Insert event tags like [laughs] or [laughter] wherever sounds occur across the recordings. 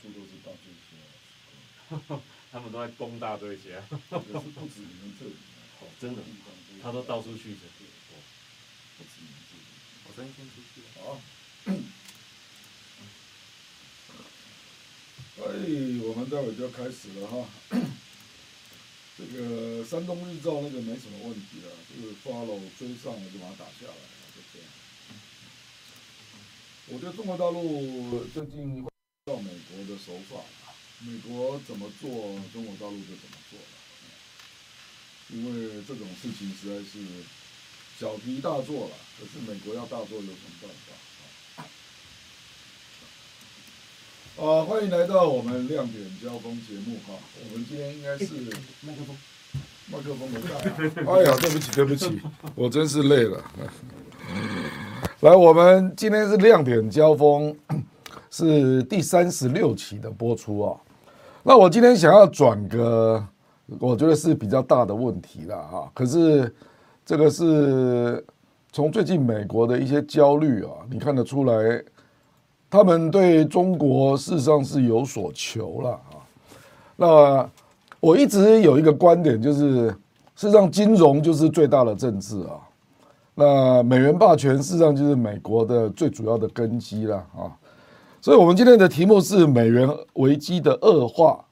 处都是大醉侠，他们都在攻大醉侠，不止你们这里，哦，真的，他都到处去的，不止你们这里，我昨天先出去了。好，哎，我们待会就要开始了哈。这个山东日照那个没什么问题了，就是 follow 追上了就把它打下来了，就这样。我觉得中国大陆最近手法，美国怎么做，中国大陆就怎么做了。因为这种事情实在是小题大做了，可是美国要大做有什么办法？啊，欢迎来到我们亮点交锋节目哈！我们今天应该是 [laughs] 麦克风，麦克风没带。[laughs] 哎呀，对不起，对不起，我真是累了。[laughs] 来，我们今天是亮点交锋，是第三十六期的播出啊。那我今天想要转个，我觉得是比较大的问题了哈。可是这个是从最近美国的一些焦虑啊，你看得出来。他们对中国事实上是有所求了啊。那我一直有一个观点，就是事实上金融就是最大的政治啊。那美元霸权事实上就是美国的最主要的根基了啊。所以我们今天的题目是美元危机的恶化，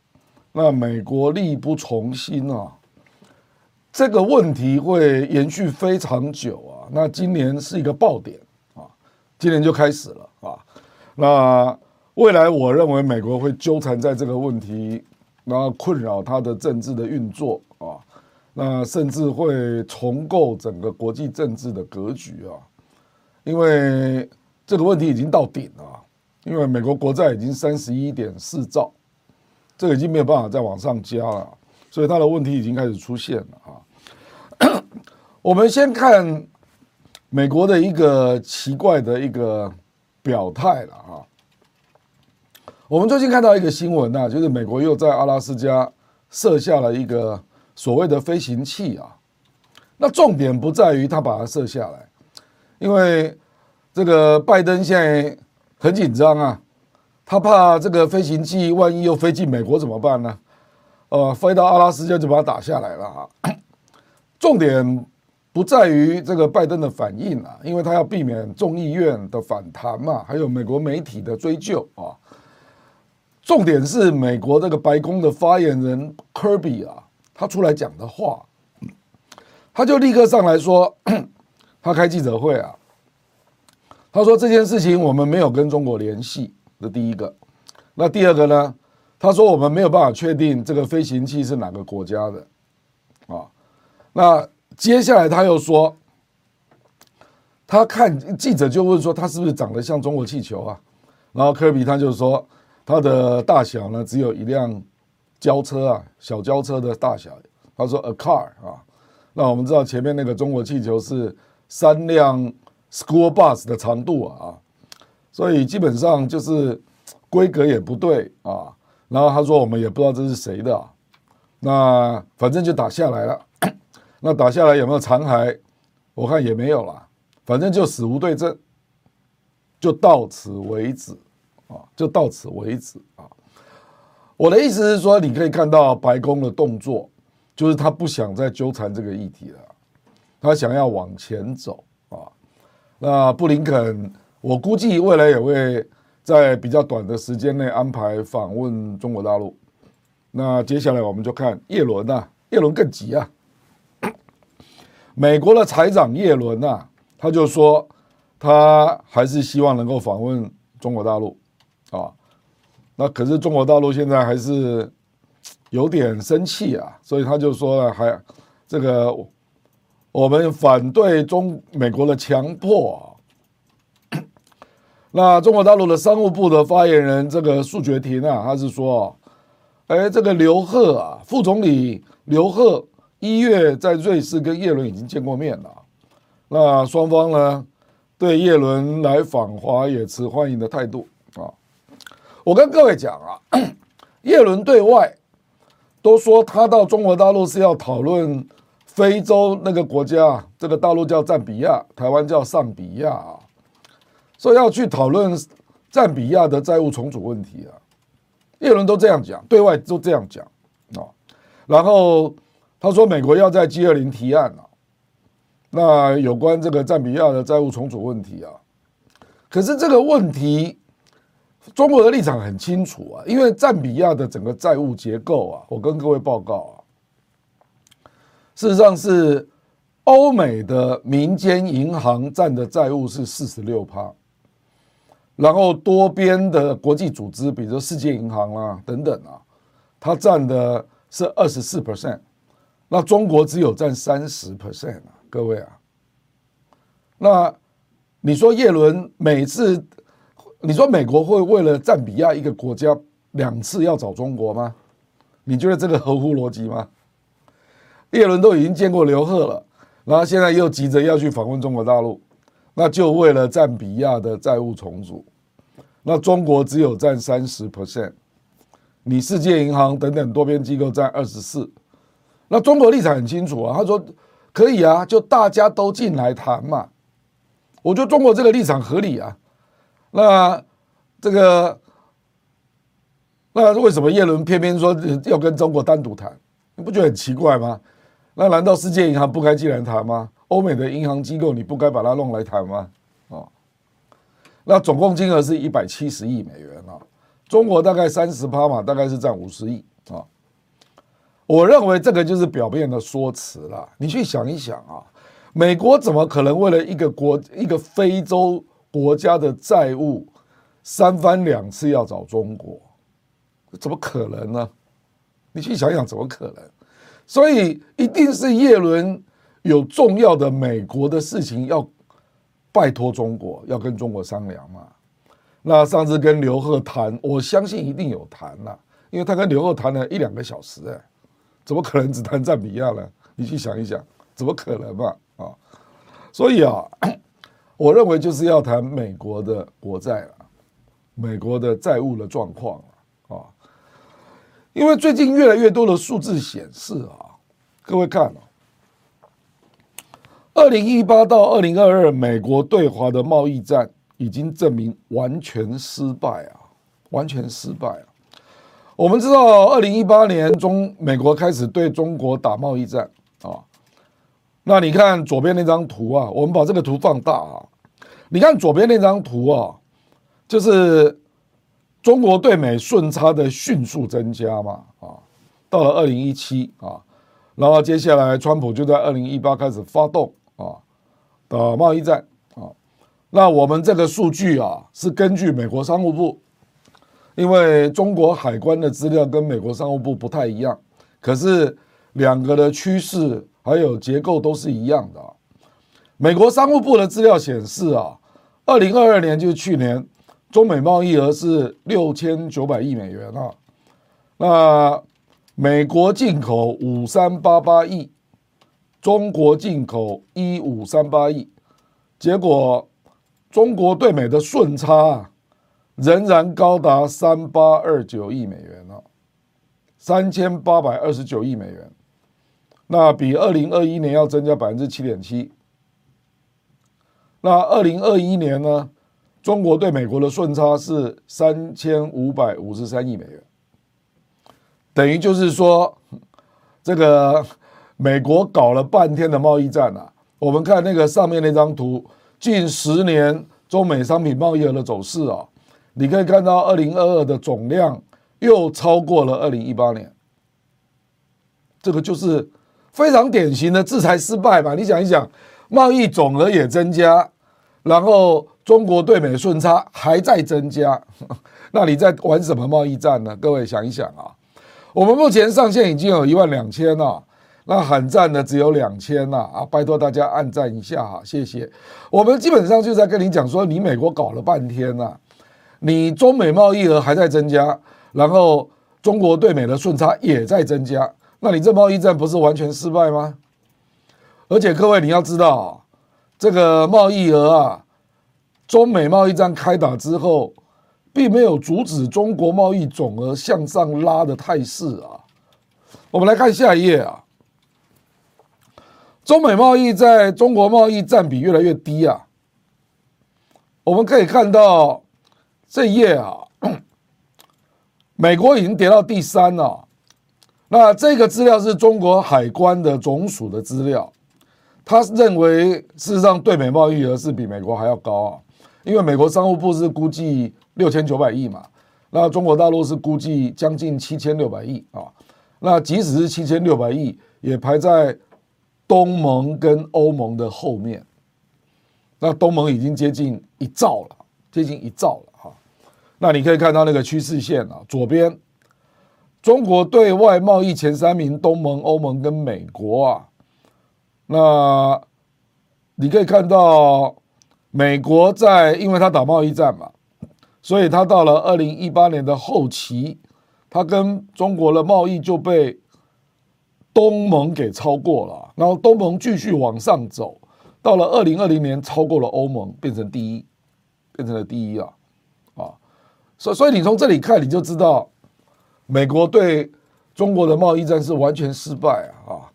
那美国力不从心啊。这个问题会延续非常久啊。那今年是一个爆点啊，今年就开始了啊。那未来，我认为美国会纠缠在这个问题，然后困扰它的政治的运作啊，那甚至会重构整个国际政治的格局啊，因为这个问题已经到顶了，因为美国国债已经三十一点四兆，这个已经没有办法再往上加了，所以它的问题已经开始出现了啊。[coughs] 我们先看美国的一个奇怪的一个。表态了啊！我们最近看到一个新闻啊，就是美国又在阿拉斯加设下了一个所谓的飞行器啊。那重点不在于他把它设下来，因为这个拜登现在很紧张啊，他怕这个飞行器万一又飞进美国怎么办呢？呃，飞到阿拉斯加就把它打下来了啊。[coughs] 重点。不在于这个拜登的反应啊，因为他要避免众议院的反弹嘛，还有美国媒体的追究啊。重点是美国这个白宫的发言人科比啊，他出来讲的话，他就立刻上来说，[coughs] 他开记者会啊，他说这件事情我们没有跟中国联系，这第一个。那第二个呢，他说我们没有办法确定这个飞行器是哪个国家的啊，那。接下来他又说，他看记者就问说，他是不是长得像中国气球啊？然后科比他就说，他的大小呢只有一辆轿车啊，小轿车的大小。他说 a car 啊，那我们知道前面那个中国气球是三辆 school bus 的长度啊，所以基本上就是规格也不对啊。然后他说我们也不知道这是谁的，那反正就打下来了。[clears throat] 那打下来有没有残骸？我看也没有了，反正就死无对证，就到此为止啊，就到此为止啊。我的意思是说，你可以看到白宫的动作，就是他不想再纠缠这个议题了，他想要往前走。那布林肯，我估计未来也会在比较短的时间内安排访问中国大陆。那接下来我们就看叶伦呐，叶伦更急啊。美国的财长叶伦呐，他就说，他还是希望能够访问中国大陆，啊，那可是中国大陆现在还是有点生气啊，所以他就说了，还这个我们反对中美国的强迫。[coughs] 那中国大陆的商务部的发言人这个束觉庭啊，他是说，哎，这个刘鹤啊，副总理刘鹤。一月在瑞士跟叶伦已经见过面了，那双方呢对叶伦来访华也持欢迎的态度啊。我跟各位讲啊，[coughs] 叶伦对外都说他到中国大陆是要讨论非洲那个国家，这个大陆叫赞比亚，台湾叫上比亚啊，说要去讨论赞比亚的债务重组问题啊。叶伦都这样讲，对外都这样讲啊。然后他说，美国要在 G 二零提案了，那有关这个赞比亚的债务重组问题啊。可是这个问题，中国的立场很清楚啊，因为赞比亚的整个债务结构啊，我跟各位报告啊，事实上是欧美的民间银行占的债务是四十六趴。然后多边的国际组织，比如说世界银行啊等等啊，它占的是二十四 percent，那中国只有占三十 percent 啊，各位啊，那你说叶伦每次，你说美国会为了赞比亚一个国家两次要找中国吗？你觉得这个合乎逻辑吗？叶伦都已经见过刘鹤了，然后现在又急着要去访问中国大陆。那就为了赞比亚的债务重组，那中国只有占三十 percent，你世界银行等等多边机构占二十四，那中国立场很清楚啊，他说可以啊，就大家都进来谈嘛，我觉得中国这个立场合理啊，那这个那为什么叶伦偏偏说要跟中国单独谈？你不觉得很奇怪吗？那难道世界银行不该进来谈吗？欧美的银行机构，你不该把它弄来谈吗？啊，那总共金额是一百七十亿美元啊，中国大概三十趴嘛，大概是占五十亿啊。我认为这个就是表面的说辞了。你去想一想啊，美国怎么可能为了一个国一个非洲国家的债务三番两次要找中国？怎么可能呢？你去想想，怎么可能？所以一定是叶伦。有重要的美国的事情要拜托中国，要跟中国商量嘛。那上次跟刘鹤谈，我相信一定有谈了，因为他跟刘鹤谈了一两个小时，哎，怎么可能只谈赞比亚呢？你去想一想，怎么可能嘛？啊，所以啊，[clears throat] 我认为就是要谈美国的国债了，美国的债务的状况啊，因为最近越来越多的数字显示啊，各位看啊。二零一八到二零二二，美国对华的贸易战已经证明完全失败啊，完全失败啊！我们知道，二零一八年中美国开始对中国打贸易战啊。那你看左边那张图啊，我们把这个图放大啊，你看左边那张图啊，就是中国对美顺差的迅速增加嘛啊，到了二零一七啊，然后接下来川普就在二零一八开始发动。啊，的贸易战啊，那我们这个数据啊是根据美国商务部，因为中国海关的资料跟美国商务部不太一样，可是两个的趋势还有结构都是一样的。美国商务部的资料显示啊，二零二二年就是去年，中美贸易额是六千九百亿美元啊，那美国进口五三八八亿。中国进口一五三八亿，结果中国对美的顺差啊仍然高达三八二九亿美元了，三千八百二十九亿美元，那比二零二一年要增加百分之七点七。那二零二一年呢？中国对美国的顺差是三千五百五十三亿美元，等于就是说这个。美国搞了半天的贸易战啊，我们看那个上面那张图，近十年中美商品贸易额的走势啊，你可以看到二零二二的总量又超过了二零一八年，这个就是非常典型的制裁失败嘛。你想一想，贸易总额也增加，然后中国对美顺差还在增加，[laughs] 那你在玩什么贸易战呢？各位想一想啊，我们目前上线已经有一万两千了。那喊赞的只有两千了啊！拜托大家按赞一下哈，谢谢。我们基本上就在跟你讲说，你美国搞了半天呐，你中美贸易额还在增加，然后中国对美的顺差也在增加，那你这贸易战不是完全失败吗？而且各位你要知道，这个贸易额啊，中美贸易战开打之后，并没有阻止中国贸易总额向上拉的态势啊。我们来看下一页啊。中美贸易在中国贸易占比越来越低啊，我们可以看到这页啊，[clears throat] 美国已经跌到第三了。那这个资料是中国海关的总署的资料，他认为事实上对美贸易额是比美国还要高啊，因为美国商务部是估计六千九百亿嘛，那中国大陆是估计将近七千六百亿啊，那即使是七千六百亿，也排在东盟跟欧盟的后面，那东盟已经接近一兆了，接近一兆了哈，那你可以看到那个趋势线啊，左边。中国对外贸易前三名，东盟、欧盟跟美国啊，那你可以看到，美国在，因为他打贸易战嘛，所以他到了二零一八年的后期，他跟中国的贸易就被东盟给超过了，然后东盟继续往上走，到了二零二零年超过了欧盟，变成第一，变成了第一啊，啊，所所以你从这里看，你就知道。美国对中国的贸易战是完全失败啊！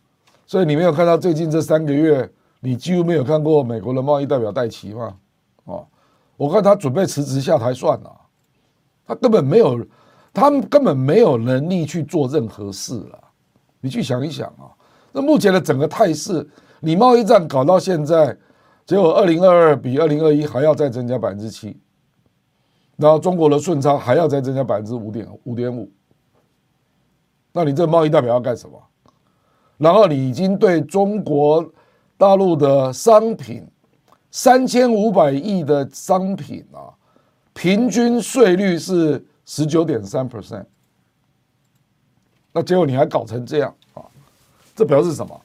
所以你没有看到最近这三个月，你几乎没有看过美国的贸易代表戴琪吗？啊，我看他准备辞职下台算了，他根本没有，他们根本没有能力去做任何事了。你去想一想啊，那目前的整个态势，你贸易战搞到现在，结果二零二二比二零二一还要再增加百分之七，然后中国的顺差还要再增加百分之五点五点五。那你这贸易代表要干什么？然后你已经对中国大陆的商品三千五百亿的商品啊，平均税率是十九点三 percent，那结果你还搞成这样啊？这表示什么？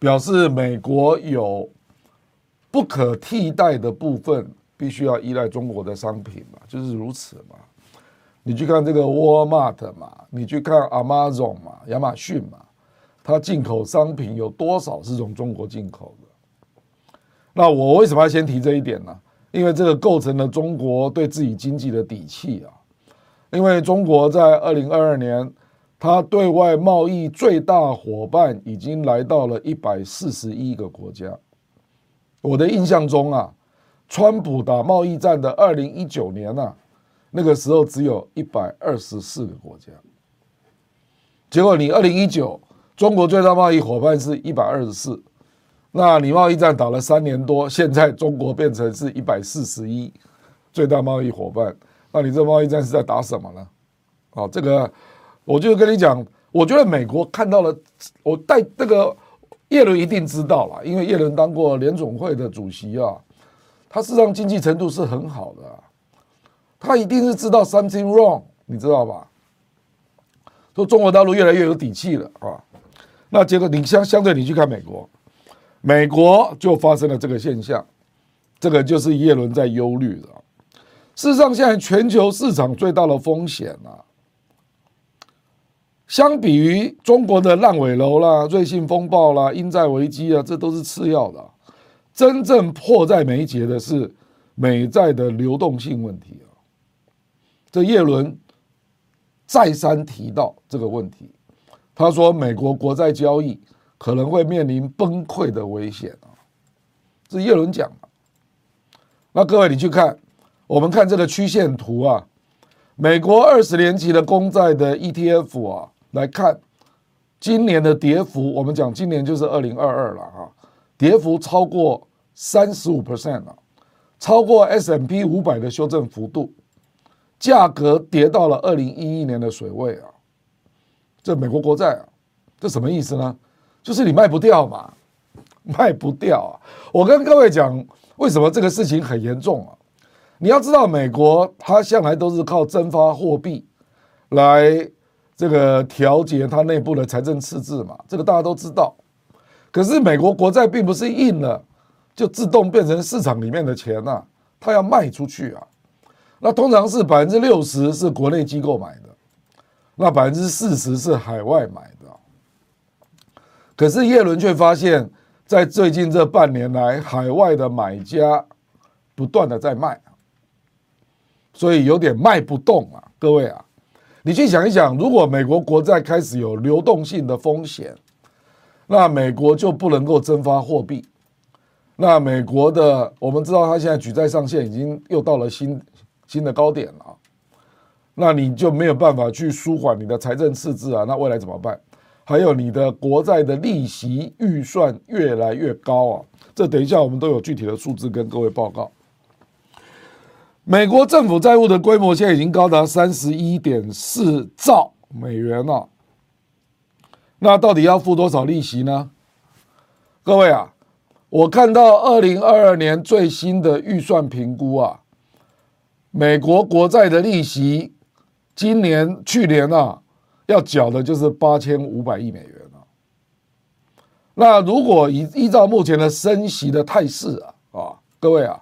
表示美国有不可替代的部分，必须要依赖中国的商品嘛，就是如此嘛。你去看这个 Walmart 嘛，你去看 Amazon 嘛，亚马逊嘛，它进口商品有多少是从中国进口的？那我为什么要先提这一点呢？因为这个构成了中国对自己经济的底气啊。因为中国在二零二二年，它对外贸易最大伙伴已经来到了一百四十一个国家。我的印象中啊，川普打贸易战的二零一九年呢、啊。那个时候只有一百二十四个国家，结果你二零一九中国最大贸易伙伴是一百二十四，那你贸易战打了三年多，现在中国变成是一百四十一最大贸易伙伴，那你这贸易战是在打什么呢？啊，这个我就跟你讲，我觉得美国看到了，我带这个叶伦一定知道了，因为叶伦当过联总会的主席啊，他事实上经济程度是很好的。他一定是知道 something wrong，你知道吧？说中国大陆越来越有底气了啊，那结果你相相对你去看美国，美国就发生了这个现象，这个就是耶伦在忧虑的。事实上，现在全球市场最大的风险啊，相比于中国的烂尾楼啦、瑞信风暴啦、英债危机啊，这都是次要的，真正迫在眉睫的是美债的流动性问题啊。这耶伦再三提到这个问题，他说美国国债交易可能会面临崩溃的危险啊，这叶伦讲的。那各位你去看，我们看这个曲线图啊，美国二十年期的公债的 ETF 啊，来看今年的跌幅，我们讲今年就是二零二二了啊，跌幅超过三十五 percent 了，超过 S M P 五百的修正幅度。价格跌到了二零一一年的水位啊！这美国国债，这什么意思呢？就是你卖不掉嘛，卖不掉啊！我跟各位讲，为什么这个事情很严重啊？你要知道，美国它向来都是靠增发货币来这个调节它内部的财政赤字嘛，这个大家都知道。可是美国国债并不是印了就自动变成市场里面的钱呐，它要卖出去啊。那通常是百分之六十是国内机构买的，那百分之四十是海外买的。可是叶伦却发现，在最近这半年来，海外的买家不断的在卖，所以有点卖不动啊。各位啊，你去想一想，如果美国国债开始有流动性的风险，那美国就不能够增发货币。那美国的，我们知道，它现在举债上限已经又到了新。新的高点了，那你就没有办法去舒缓你的财政赤字啊，那未来怎么办？还有你的国债的利息预算越来越高啊，这等一下我们都有具体的数字跟各位报告。美国政府债务的规模现在已经高达三十一点四兆美元了，那到底要付多少利息呢？各位啊，我看到二零二二年最新的预算评估啊，美国国债的利息，今年去年啊要缴的就是八千五百亿美元了。那如果依依照目前的升息的态势啊啊，各位啊，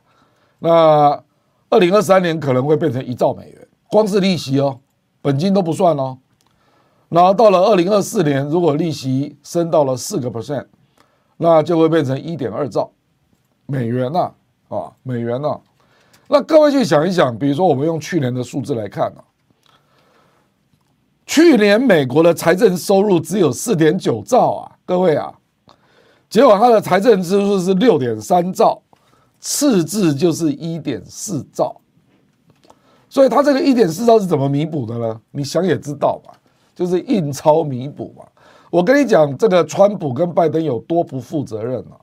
那二零二三年可能会变成一兆美元，光是利息哦，本金都不算哦。然后到了二零二四年，如果利息升到了四个 percent。那就会变成一点二兆美元呐，啊，美元呐。那各位去想一想，比如说我们用去年的数字来看啊，去年美国的财政收入只有四点九兆啊，各位啊，结果它的财政支出是六点三兆，赤字就是一点四兆。所以它这个一点四兆是怎么弥补的呢？你想也知道吧，就是印钞弥补嘛。我跟你讲，这个川普跟拜登有多不负责任啊！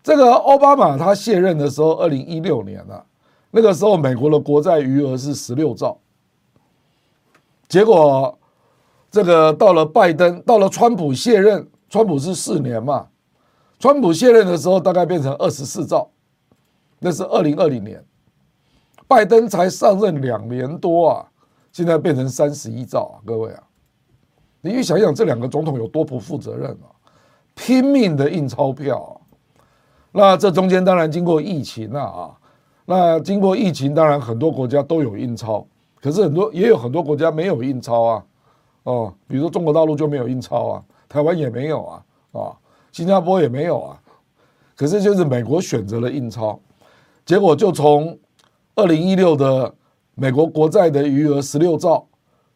这个奥巴马他卸任的时候，二零一六年啊，那个时候美国的国债余额是十六兆，结果这个到了拜登，到了川普卸任，川普是四年嘛，川普卸任的时候大概变成二十四兆，那是二零二零年，拜登才上任两年多啊，现在变成三十一兆啊，各位啊！你去想想这两个总统有多不负责任啊！拼命的印钞票，那这中间当然经过疫情了啊。那经过疫情，当然很多国家都有印钞，可是很多也有很多国家没有印钞啊。哦，比如说中国大陆就没有印钞啊，台湾也没有啊，啊，新加坡也没有啊。可是就是美国选择了印钞，结果就从二零一六的美国国债的余额十六兆。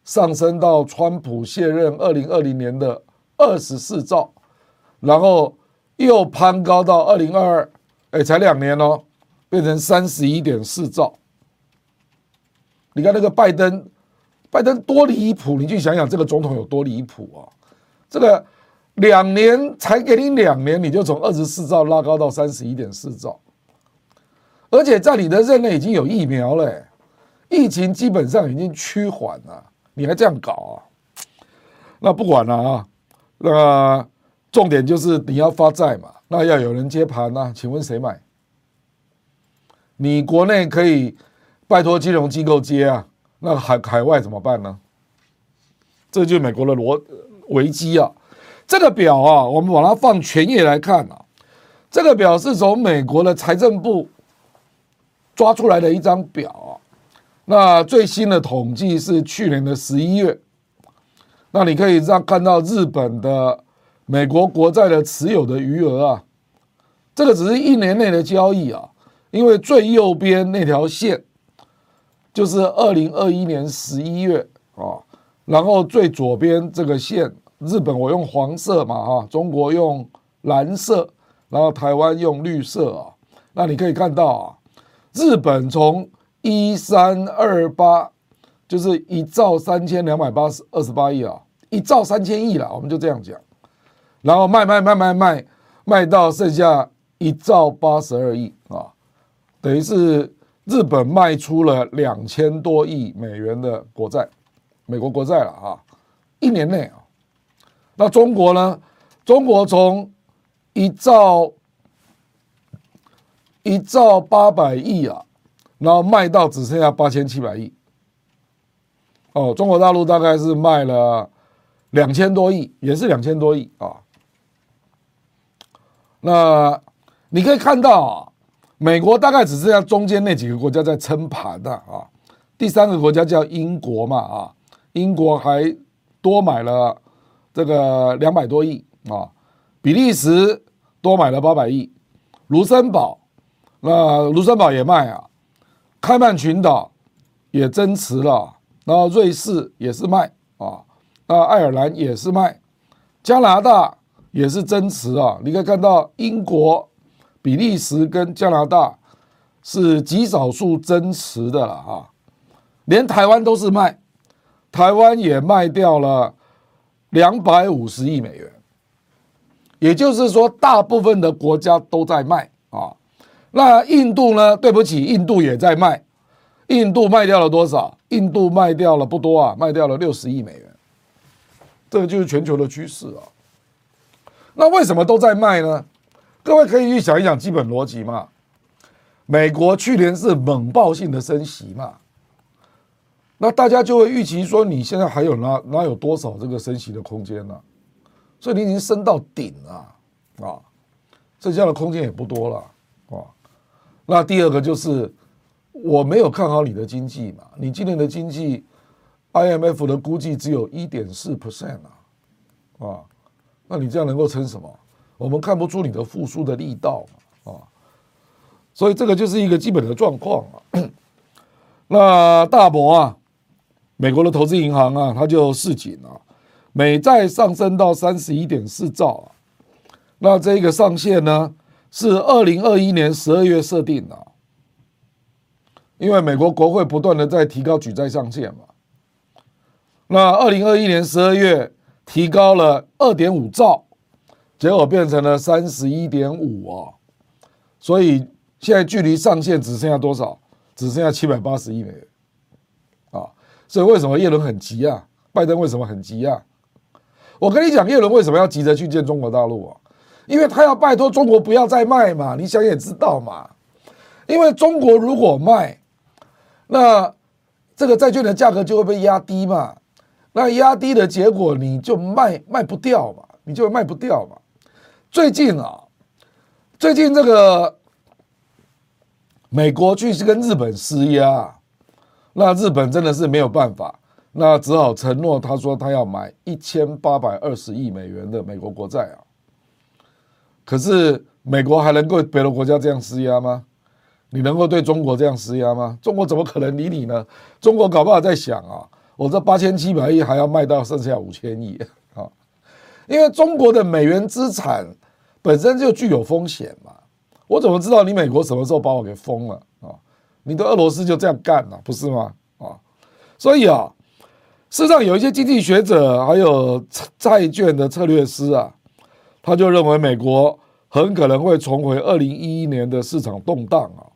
上升到川普卸任二零二零年的二十四兆，然后又攀高到二零二二，哎，才两年哦，变成三十一点四兆。你看那个拜登，拜登多离谱！你去想想这个总统有多离谱啊！这个两年才给你两年，你就从二十四兆拉高到三十一点四兆，而且在你的任内已经有疫苗了，疫情基本上已经趋缓了。你还这样搞啊？那不管了啊，那重点就是你要发债嘛，那要有人接盘呐。请问谁买？你国内可以拜托金融机构接啊，那海海外怎么办呢？这就是美国的逻危机啊。这个表啊，我们把它放全页来看啊。这个表是从美国的财政部抓出来的一张表啊。那最新的统计是去年的十一月，那你可以这样看到日本的美国国债的持有的余额啊，这个只是一年内的交易啊，因为最右边那条线就是二零二一年十一月啊，然后最左边这个线，日本我用黄色嘛啊，中国用蓝色，然后台湾用绿色啊，那你可以看到啊，日本从一三二八就是一兆三千两百八十二十八亿啊，一兆三千亿了，我们就这样讲，然后卖卖卖卖卖卖到剩下一兆八十二亿啊，等于是日本卖出了两千多亿美元的国债，美国国债了啊，一年内啊，那中国呢？中国从一兆一兆八百亿啊。然后卖到只剩下八千七百亿，哦，中国大陆大概是卖了两千多亿，也是两千多亿啊。那你可以看到啊，美国大概只剩下中间那几个国家在撑盘的啊。第三个国家叫英国嘛啊，英国还多买了这个两百多亿啊，比利时多买了八百亿，卢森堡那卢森堡也卖啊。开曼群岛也增持了，然后瑞士也是卖啊，那爱尔兰也是卖，加拿大也是增持啊。你可以看到英国、比利时跟加拿大是极少数增持的了啊。连台湾都是卖，台湾也卖掉了两百五十亿美元，也就是说，大部分的国家都在卖啊。那印度呢？对不起，印度也在卖。印度卖掉了多少？印度卖掉了不多啊，卖掉了六十亿美元。这个就是全球的趋势啊。那为什么都在卖呢？各位可以去想一想基本逻辑嘛。美国去年是猛爆性的升息嘛，那大家就会预期说，你现在还有哪哪有多少这个升息的空间呢？所以你已经升到顶了啊，剩下的空间也不多了啊。那第二个就是我没有看好你的经济嘛，你今年的经济，IMF 的估计只有一点四 percent 啊，啊，那你这样能够撑什么？我们看不出你的复苏的力道啊。所以这个就是一个基本的状况啊。[coughs] 那大摩啊，美国的投资银行啊，它就示警啊，美债上升到三十一点四兆啊。那这个上限呢，是二零二一年十二月设定的，因为美国国会不断的在提高举债上限嘛。那二零二一年十二月提高了二点五兆，结果变成了三十一点五啊，所以。现在距离上限只剩下多少？只剩下七百八十亿美元啊！所以为什么叶伦很急啊？拜登为什么很急啊？我跟你讲，叶伦为什么要急着去见中国大陆啊？因为他要拜托中国不要再卖嘛。你想也知道嘛。因为中国如果卖，那这个债券的价格就会被压低嘛。那压低的结果，你就卖卖不掉嘛，你就卖不掉嘛。最近啊，最近这个。美国去跟日本施压，那日本真的是没有办法，那只好承诺，他说他要买一千八百二十亿美元的美国国债啊。可是美国还能够别的国家这样施压吗？你能够对中国这样施压吗？中国怎么可能理你呢？中国搞不好在想啊，我这八千七百亿还要卖到剩下五千亿啊，因为中国的美元资产本身就具有风险嘛。我怎么知道你美国什么时候把我给封了啊？你的俄罗斯就这样干了，不是吗？啊，所以啊，事实上有一些经济学者还有债券的策略师啊，他就认为美国很可能会重回二零一一年的市场动荡啊。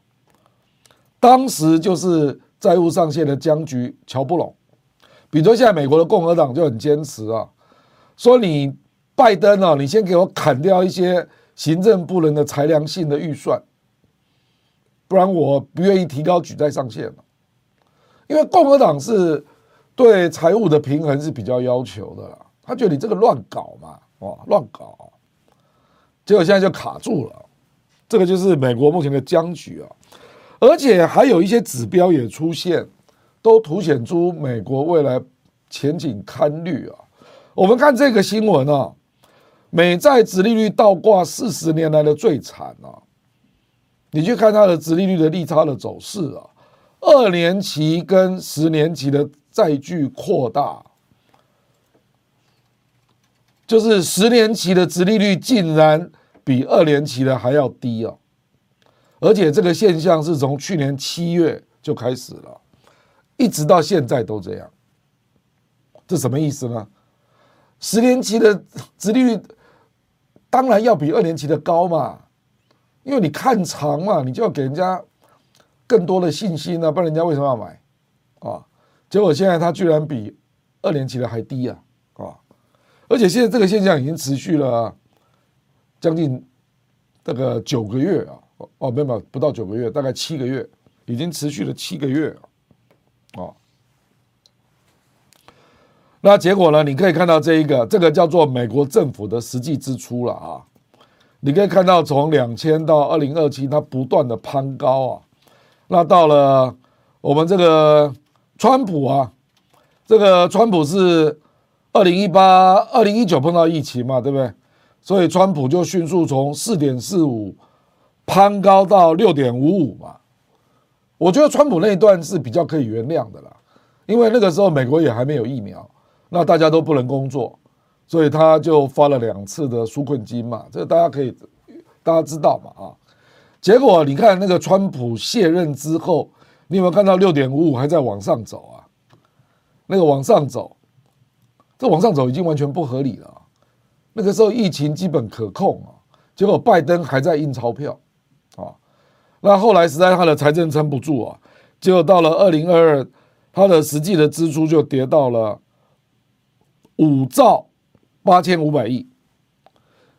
当时就是债务上限的僵局乔不拢，比如说现在美国的共和党就很坚持啊，说你拜登啊，你先给我砍掉一些。行政部门的裁量性的预算，不然我不愿意提高举债上限了。因为共和党是对财务的平衡是比较要求的啦，他觉得你这个乱搞嘛，哇，乱搞，结果现在就卡住了。这个就是美国目前的僵局啊，而且还有一些指标也出现，都凸显出美国未来前景堪虑啊。我们看这个新闻啊。美债殖利率倒挂四十年来的最惨啊！你去看它的殖利率的利差的走势啊，二年期跟十年期的债距扩大，就是十年期的殖利率竟然比二年期的还要低啊！而且这个现象是从去年七月就开始了，一直到现在都这样，这什么意思呢？十年期的殖利率。当然要比二年级的高嘛，因为你看长嘛，你就要给人家更多的信心啊，不然人家为什么要买啊？结果现在它居然比二年级的还低啊啊！而且现在这个现象已经持续了将近这个九个月啊，哦，没有没有，不到九个月，大概七个月，已经持续了七个月啊。那结果呢？你可以看到这一个，这个叫做美国政府的实际支出了啊。你可以看到从两千到二零二七，它不断的攀高啊。那到了我们这个川普啊，这个川普是二零一八、二零一九碰到疫情嘛，对不对？所以川普就迅速从四点四五攀高到六点五五嘛。我觉得川普那一段是比较可以原谅的啦，因为那个时候美国也还没有疫苗。那大家都不能工作，所以他就发了两次的纾困金嘛，这个大家可以大家知道嘛啊。结果你看那个川普卸任之后，你有没有看到六点五五还在往上走啊？那个往上走，这往上走已经完全不合理了。那个时候疫情基本可控啊，结果拜登还在印钞票啊。那后来实在他的财政撑不住啊，结果到了二零二二，他的实际的支出就跌到了五兆八千五百亿。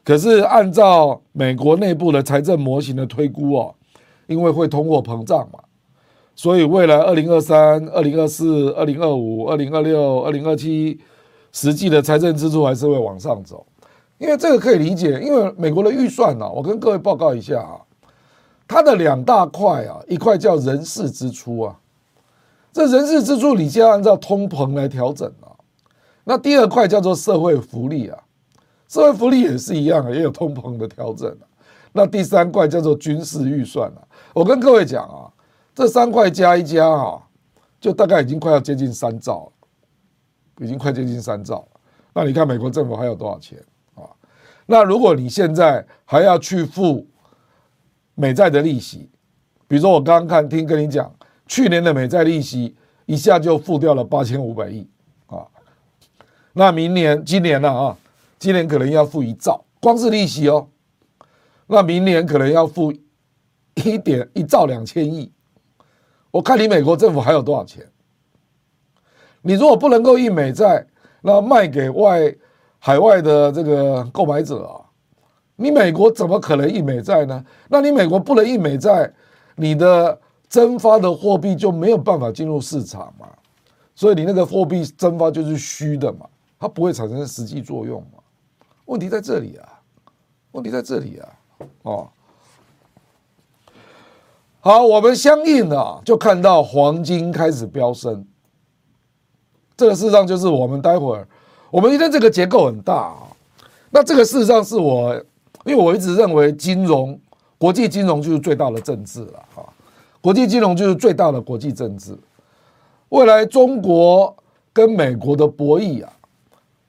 可是按照美国内部的财政模型的推估啊，因为会通货膨胀嘛。所以未来二零二三、二零二四、二零二五、二零二六、二零二七，实际的财政支出还是会往上走，因为这个可以理解，因为美国的预算呢，我跟各位报告一下啊，它的两大块啊，一块叫人事支出啊，这人事支出你就要按照通膨来调整，那第二块叫做社会福利啊，社会福利也是一样啊，也有通膨的调整啊，那第三块叫做军事预算啊，我跟各位讲啊。这三块加一加啊，就大概已经快要接近三兆了，已经快接近三兆了。那你看美国政府还有多少钱啊？那如果你现在还要去付美债的利息，比如说我刚刚看听跟你讲，去年的美债利息一下就付掉了八千五百亿。那明年、今年呢啊，今年可能要付一兆，光是利息哦。那明年可能要付一点一兆两千亿。我看你美国政府还有多少钱？你如果不能够印美债，那卖给外海外的这个购买者啊，你美国怎么可能印美债呢？那你美国不能印美债，你的增发的货币就没有办法进入市场嘛，所以你那个货币增发就是虚的嘛，它不会产生实际作用嘛。问题在这里啊，问题在这里啊，哦。好，我们相应的就看到黄金开始飙升，这个事实上就是我们待会儿，我们今天这个结构很大啊。那这个事实上是我，因为我一直认为金融、国际金融就是最大的政治了啊，国际金融就是最大的国际政治。未来中国跟美国的博弈啊，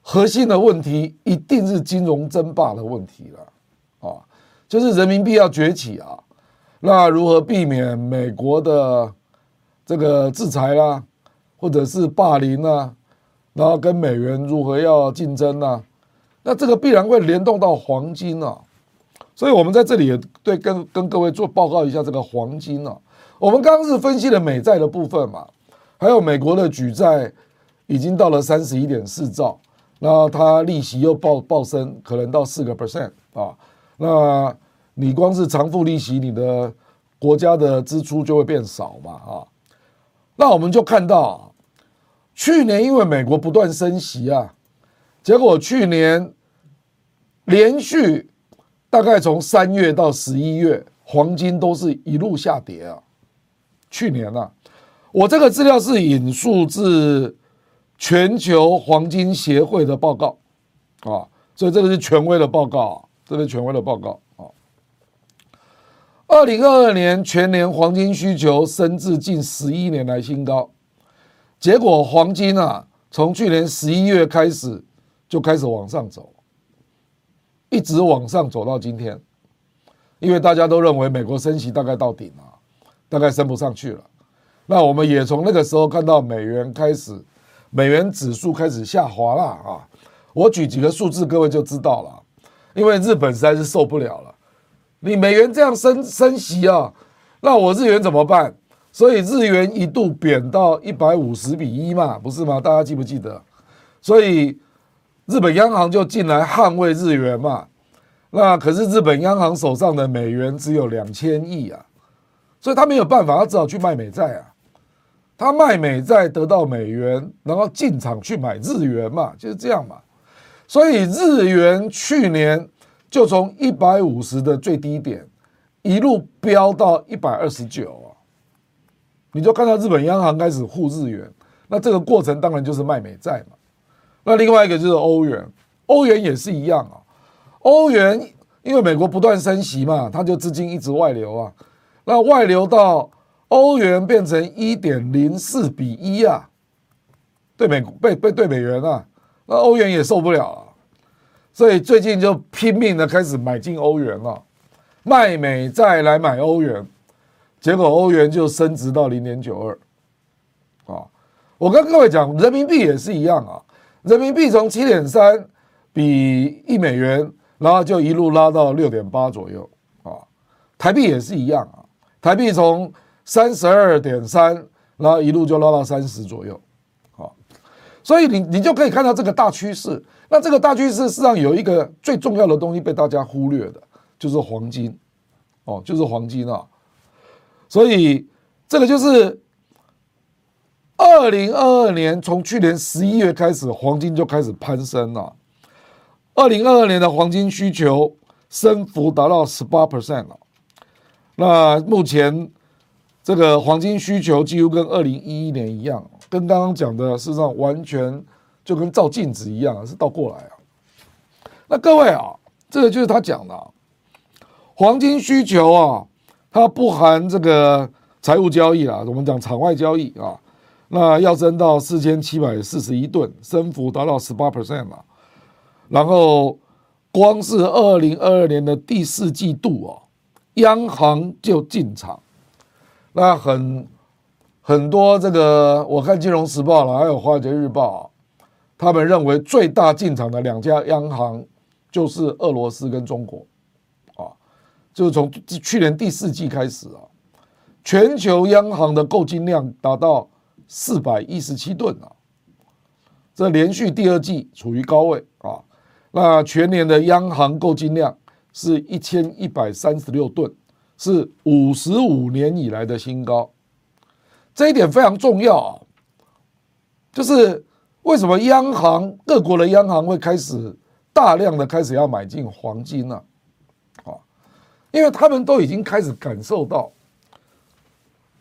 核心的问题一定是金融争霸的问题了啊，就是人民币要崛起啊。那如何避免美国的这个制裁啦，或者是霸凌啊，然后跟美元如何要竞争呢？那这个必然会联动到黄金啊，所以我们在这里也对跟跟各位做报告一下这个黄金啊。我们刚刚是分析了美债的部分嘛，还有美国的举债已经到了三十一点四兆，那它利息又暴暴升，可能到四个 percent 啊，那。你光是偿付利息，你的国家的支出就会变少嘛啊？那我们就看到，去年因为美国不断升息啊，结果去年连续大概从三月到十一月，黄金都是一路下跌啊。去年啊，我这个资料是引述自全球黄金协会的报告啊，所以这个是权威的报告，这是权威的报告啊。二零二二年全年黄金需求升至近十一年来新高，结果黄金啊，从去年十一月开始就开始往上走，一直往上走到今天，因为大家都认为美国升息大概到顶了，大概升不上去了。那我们也从那个时候看到美元开始，美元指数开始下滑了啊。我举几个数字，各位就知道了，因为日本实在是受不了了。你美元这样升升息啊，那我日元怎么办？所以日元一度贬到一百五十比一嘛，不是吗？大家记不记得？所以日本央行就进来捍卫日元嘛。那可是日本央行手上的美元只有两千亿啊，所以他没有办法，他只好去卖美债啊。他卖美债得到美元，然后进场去买日元嘛，就是这样嘛。所以日元去年。就从一百五十的最低点一路飙到一百二十九啊，你就看到日本央行开始护日元，那这个过程当然就是卖美债嘛。那另外一个就是欧元，欧元也是一样啊。欧元因为美国不断升息嘛，它就资金一直外流啊，那外流到欧元变成一点零四比一啊，对美被被对美元啊，那欧元也受不了啊。所以最近就拼命的开始买进欧元了，卖美债来买欧元，结果欧元就升值到零点九二。啊，我跟各位讲，人民币也是一样啊，人民币从七点三比一美元，然后就一路拉到六点八左右啊。台币也是一样啊，台币从三十二点三，然后一路就拉到三十左右。好所以你你就可以看到这个大趋势。那这个大趋势实际上有一个最重要的东西被大家忽略的，就是黄金，哦，就是黄金啊。所以这个就是二零二二年从去年十一月开始，黄金就开始攀升了。二零二二年的黄金需求升幅达到十八 percent 了。那目前这个黄金需求几乎跟二零一一年一样。跟刚刚讲的，事实上完全就跟照镜子一样，是倒过来啊。那各位啊，这个就是他讲的黄金需求啊，它不含这个财务交易啊，我们讲场外交易啊，那要升到四千七百四十一吨，升幅达到十八 percent 嘛。然后光是二零二二年的第四季度啊，央行就进场，那很。很多这个，我看《金融时报》了，还有《华尔街日报》，他们认为最大进场的两家央行就是俄罗斯跟中国，啊，就是从去年第四季开始啊，全球央行的购金量达到四百一十七吨啊，这连续第二季处于高位啊，那全年的央行购金量是一千一百三十六吨，是五十五年以来的新高。这一点非常重要啊，就是为什么央行各国的央行会开始大量的开始要买进黄金呢？啊，因为他们都已经开始感受到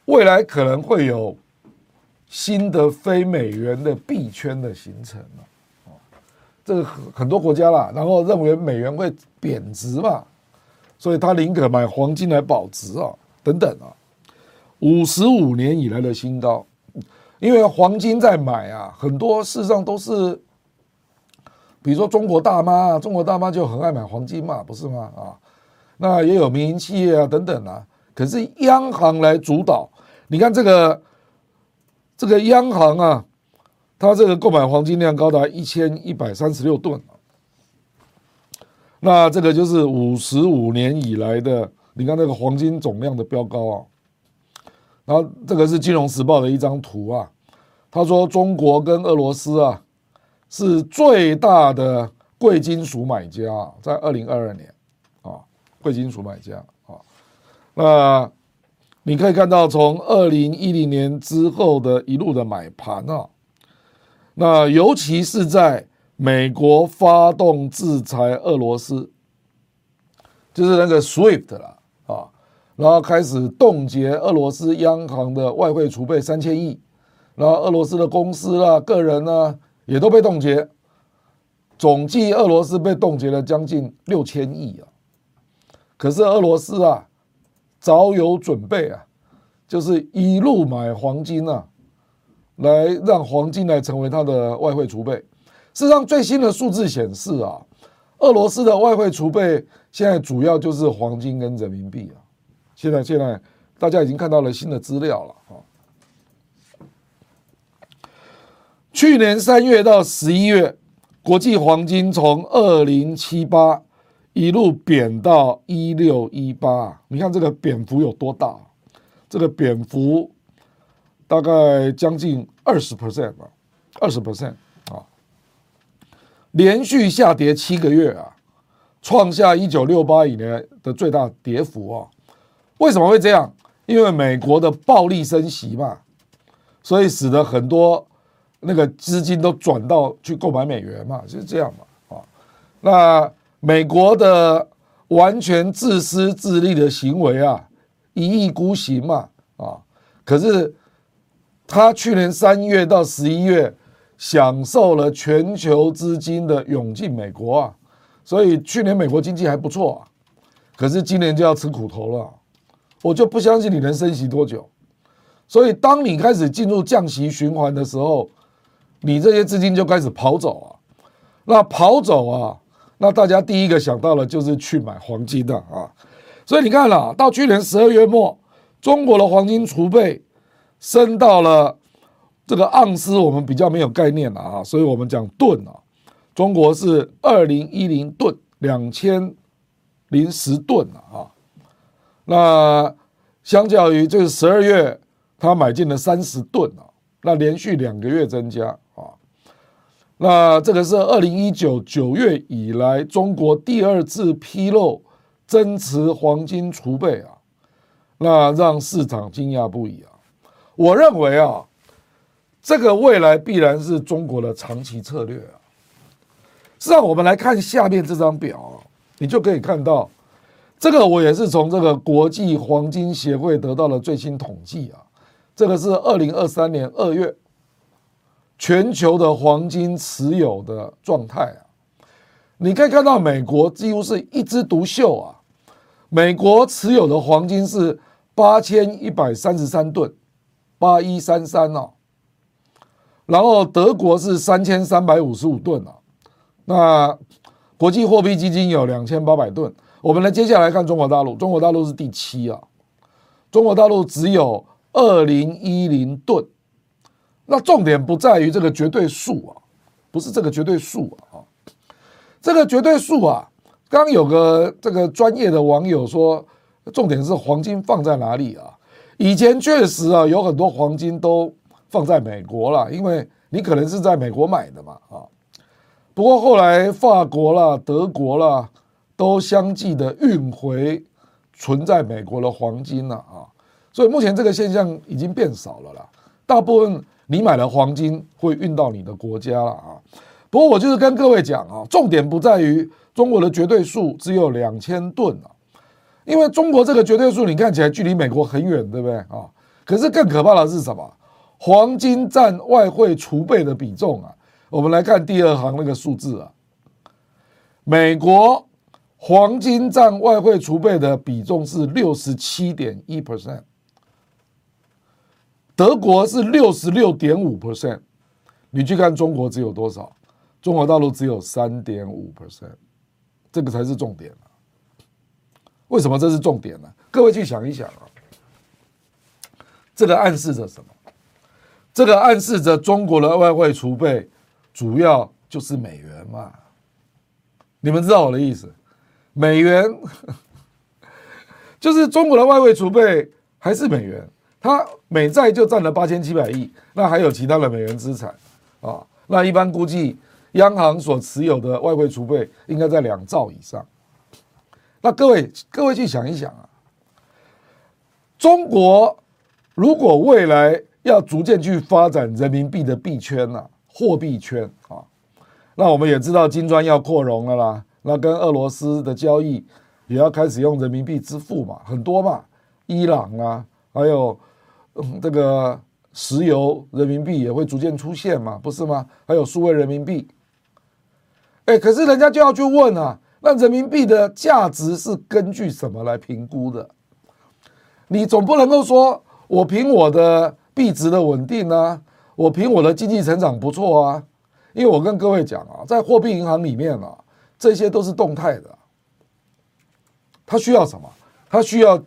未来可能会有新的非美元的币圈的形成了啊，这个很很多国家啦，然后认为美元会贬值嘛，所以他宁可买黄金来保值啊，等等啊。五十五年以来的新高，因为黄金在买啊，很多事实上都是，比如说中国大妈啊，中国大妈就很爱买黄金嘛，不是吗？啊，那也有民营企业啊等等啊，可是央行来主导，你看这个这个央行啊，它这个购买黄金量高达一千一百三十六吨，那这个就是五十五年以来的，你看那个黄金总量的飙高啊。然后这个是《金融时报》的一张图啊，他说中国跟俄罗斯啊是最大的贵金属买家，在二零二二年啊，贵金属买家啊，那你可以看到从二零一零年之后的一路的买盘啊，那尤其是在美国发动制裁俄罗斯，就是那个 SWIFT 了啊。然后开始冻结俄罗斯央行的外汇储备三千亿，然后俄罗斯的公司啊、个人啊也都被冻结，总计俄罗斯被冻结了将近六千亿啊。可是俄罗斯啊早有准备啊，就是一路买黄金啊，来让黄金来成为它的外汇储备。事实上，最新的数字显示啊，俄罗斯的外汇储备现在主要就是黄金跟人民币啊。现在，现在大家已经看到了新的资料了啊！去年三月到十一月，国际黄金从二零七八一路贬到一六一八，你看这个贬幅有多大？这个贬幅大概将近二十 percent 吧，二十 percent！连续下跌七个月啊，创下一九六八以来的最大跌幅啊！为什么会这样？因为美国的暴力升息嘛，所以使得很多那个资金都转到去购买美元嘛，就是这样嘛。啊，那美国的完全自私自利的行为啊，一意孤行嘛，啊，可是他去年三月到十一月享受了全球资金的涌进美国啊，所以去年美国经济还不错啊，可是今年就要吃苦头了。我就不相信你能升息多久，所以当你开始进入降息循环的时候，你这些资金就开始跑走啊，那跑走啊，那大家第一个想到的就是去买黄金的啊，所以你看了，到去年十二月末，中国的黄金储备升到了这个盎司，我们比较没有概念了啊，所以我们讲吨啊，中国是二零一零吨，两千零十吨啊。那相较于这个十二月，他买进了三十吨啊，那连续两个月增加啊。那这个是二零一九九月以来中国第二次披露增持黄金储备啊，那让市场惊讶不已啊。我认为啊，这个未来必然是中国的长期策略啊。实际上，我们来看下面这张表，你就可以看到。这个我也是从这个国际黄金协会得到的最新统计啊，这个是二零二三年二月全球的黄金持有的状态啊，你可以看到美国几乎是一枝独秀啊，美国持有的黄金是八千一百三十三吨，八一三三哦，然后德国是三千三百五十五吨啊，那国际货币基金有两千八百吨。我们来接下来看中国大陆，中国大陆是第七啊，中国大陆只有二零一零吨，那重点不在于这个绝对数啊，不是这个绝对数啊，这个绝对数啊，刚有个这个专业的网友说，重点是黄金放在哪里啊？以前确实啊，有很多黄金都放在美国了，因为你可能是在美国买的嘛啊，不过后来法国啦、德国啦。都相继的运回存在美国的黄金了啊，所以目前这个现象已经变少了啦。大部分你买的黄金会运到你的国家了啊。不过我就是跟各位讲啊，重点不在于中国的绝对数只有两千吨啊，因为中国这个绝对数你看起来距离美国很远，对不对啊？可是更可怕的是什么？黄金占外汇储备的比重啊，我们来看第二行那个数字啊，美国。黄金占外汇储备的比重是六十七点一 percent，德国是六十六点五 percent，你去看中国只有多少？中国大陆只有三点五 percent，这个才是重点啊。为什么这是重点呢？各位去想一想啊，这个暗示着什么？这个暗示着中国的外汇储备主要就是美元嘛？你们知道我的意思？美元 [laughs] 就是中国的外汇储备还是美元，它美债就占了八千七百亿，那还有其他的美元资产啊。那一般估计，央行所持有的外汇储备应该在两兆以上。那各位各位去想一想啊，中国如果未来要逐渐去发展人民币的币圈呐、啊，货币圈啊，那我们也知道金砖要扩容了啦。那跟俄罗斯的交易也要开始用人民币支付嘛，很多嘛，伊朗啊，还有嗯这个石油人民币也会逐渐出现嘛，不是吗？还有数位人民币，哎，可是人家就要去问啊，那人民币的价值是根据什么来评估的？你总不能够说我凭我的币值的稳定啊，我凭我的经济成长不错啊，因为我跟各位讲啊，在货币银行里面啊。这些都是动态的，它需要什么？它需要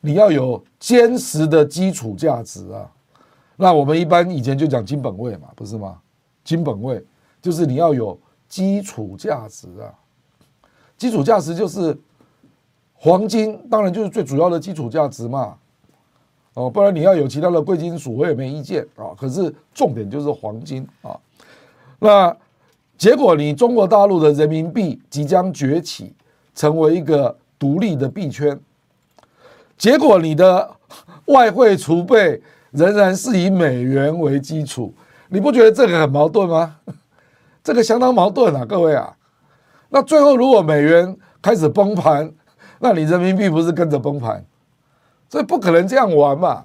你要有坚实的基础价值啊。那我们一般以前就讲金本位嘛，不是吗？金本位就是你要有基础价值啊。基础价值就是黄金，当然就是最主要的基础价值嘛。哦，不然你要有其他的贵金属，我也没意见啊。可是重点就是黄金啊。那。结果，你中国大陆的人民币即将崛起，成为一个独立的币圈。结果，你的外汇储备仍然是以美元为基础，你不觉得这个很矛盾吗？[laughs] 这个相当矛盾啊，各位啊。那最后，如果美元开始崩盘，那你人民币不是跟着崩盘？所以不可能这样玩嘛。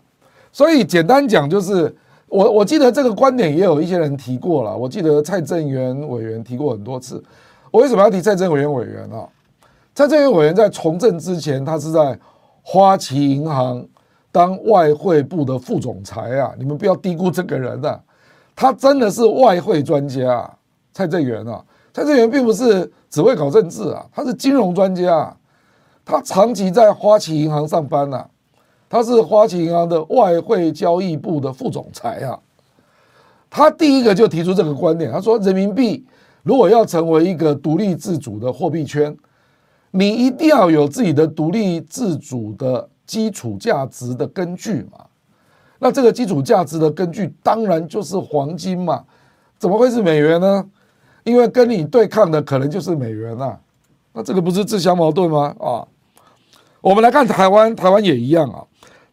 所以简单讲就是。我我记得这个观点也有一些人提过了，我记得蔡正元委员提过很多次。我为什么要提蔡正元委员啊？蔡正元委员在从政之前，他是在花旗银行当外汇部的副总裁啊，你们不要低估这个人啊，他真的是外汇专家。蔡正元啊，蔡正元并不是只会搞政治啊，他是金融专家，他长期在花旗银行上班呐。他是花旗银行的外汇交易部的副总裁啊。他第一个就提出这个观点，他说：人民币如果要成为一个独立自主的货币圈，你一定要有自己的独立自主的基础价值的根据嘛。那这个基础价值的根据当然就是黄金嘛。怎么会是美元呢？因为跟你对抗的可能就是美元啊。那这个不是自相矛盾吗？啊，我们来看台湾，台湾也一样啊。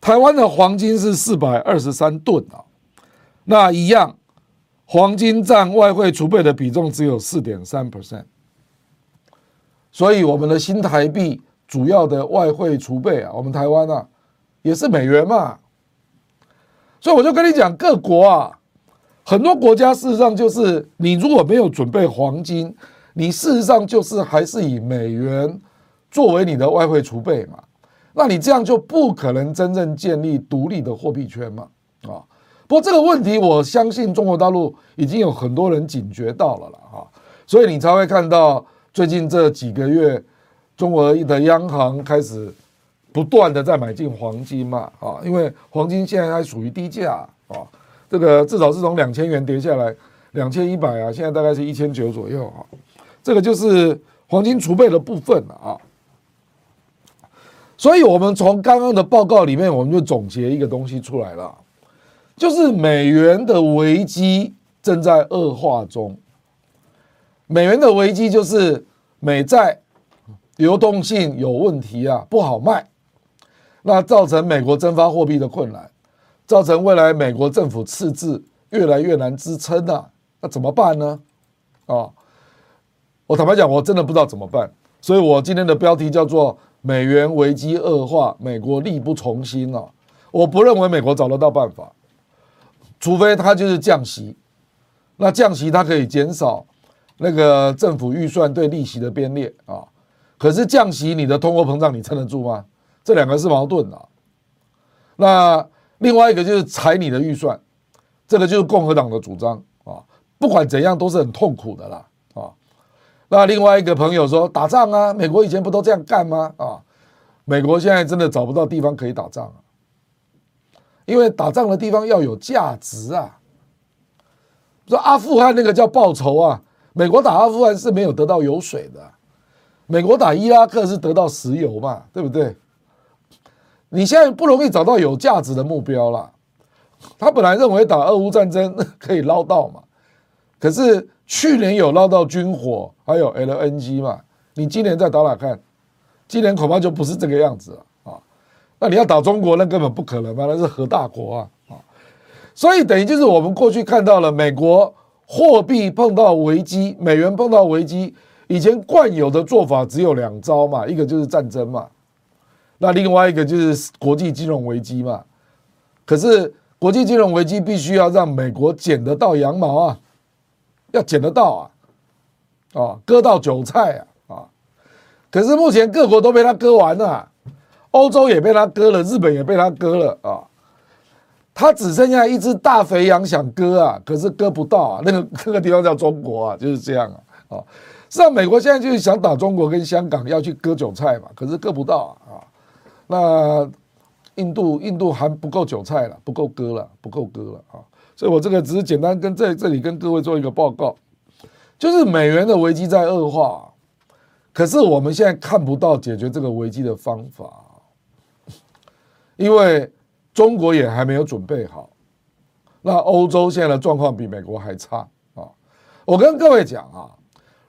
台湾的黄金是四百二十三吨啊，那一样。黄金占外汇储备的比重只有四点三 percent，所以我们的新台币主要的外汇储备啊，我们台湾啊也是美元嘛，所以我就跟你讲，各国啊，很多国家事实上就是你如果没有准备黄金，你事实上就是还是以美元作为你的外汇储备嘛，那你这样就不可能真正建立独立的货币圈嘛，啊。不过这个问题，我相信中国大陆已经有很多人警觉到了了哈，所以你才会看到最近这几个月，中国的央行开始不断的在买进黄金嘛啊，因为黄金现在还属于低价啊，这个至少是从两千元跌下来两千一百啊，现在大概是一千九左右啊，这个就是黄金储备的部分了啊。所以我们从刚刚的报告里面，我们就总结一个东西出来了。就是美元的危机正在恶化中。美元的危机就是美债流动性有问题啊，不好卖，那造成美国增发货币的困难，造成未来美国政府赤字越来越难支撑啊，那怎么办呢？啊，我坦白讲，我真的不知道怎么办，所以我今天的标题叫做“美元危机恶化，美国力不从心”啊，我不认为美国找得到办法。除非他就是降息，那降息它可以减少那个政府预算对利息的编列啊。可是降息你的通货膨胀你撑得住吗？这两个是矛盾的。那另外一个就是裁你的预算，这个就是共和党的主张啊。不管怎样都是很痛苦的啦。那另外一个朋友说打仗啊，美国以前不都这样干吗？啊，美国现在真的找不到地方可以打仗啊。因为打仗的地方要有价值啊，说阿富汗那个叫报仇啊，美国打阿富汗是没有得到油水的，美国打伊拉克是得到石油嘛，对不对？你现在不容易找到有价值的目标了。他本来认为打俄乌战争可以捞到嘛，可是去年有捞到军火，还有 LNG 嘛，你今年再打打看，今年恐怕就不是这个样子了。那你要打中国，那根本不可能嘛，那是核大国啊啊！所以等于就是我们过去看到了美国货币碰到危机，美元碰到危机，以前惯有的做法只有两招嘛，一个就是战争嘛，那另外一个就是国际金融危机嘛。可是国际金融危机必须要让美国捡得到羊毛啊，要捡得到啊，啊，割到韭菜啊啊！可是目前各国都被他割完了。欧洲也被他割了，日本也被他割了啊！他只剩下一只大肥羊想割啊，可是割不到啊。[laughs] 那个那个地方叫中国啊，就是这样啊。啊，实美国现在就是想打中国跟香港，要去割韭菜嘛，可是割不到啊。那印度印度还不够韭菜了，不够割了，不够割了啊。所以我这个只是简单跟在这里跟各位做一个报告，就是美元的危机在恶化，可是我们现在看不到解决这个危机的方法。因为中国也还没有准备好，那欧洲现在的状况比美国还差啊！我跟各位讲啊，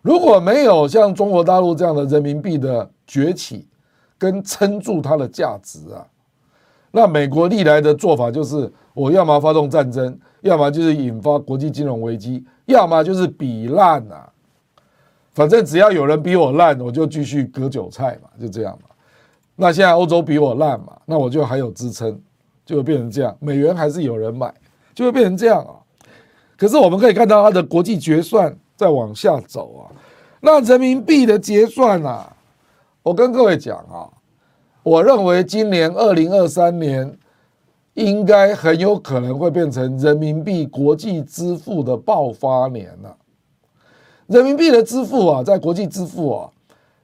如果没有像中国大陆这样的人民币的崛起跟撑住它的价值啊，那美国历来的做法就是我要么发动战争，要么就是引发国际金融危机，要么就是比烂啊，反正只要有人比我烂，我就继续割韭菜嘛，就这样嘛。那现在欧洲比我烂嘛，那我就还有支撑，就会变成这样。美元还是有人买，就会变成这样啊。可是我们可以看到它的国际结算在往下走啊。那人民币的结算啊，我跟各位讲啊，我认为今年二零二三年应该很有可能会变成人民币国际支付的爆发年了。人民币的支付啊，在国际支付啊。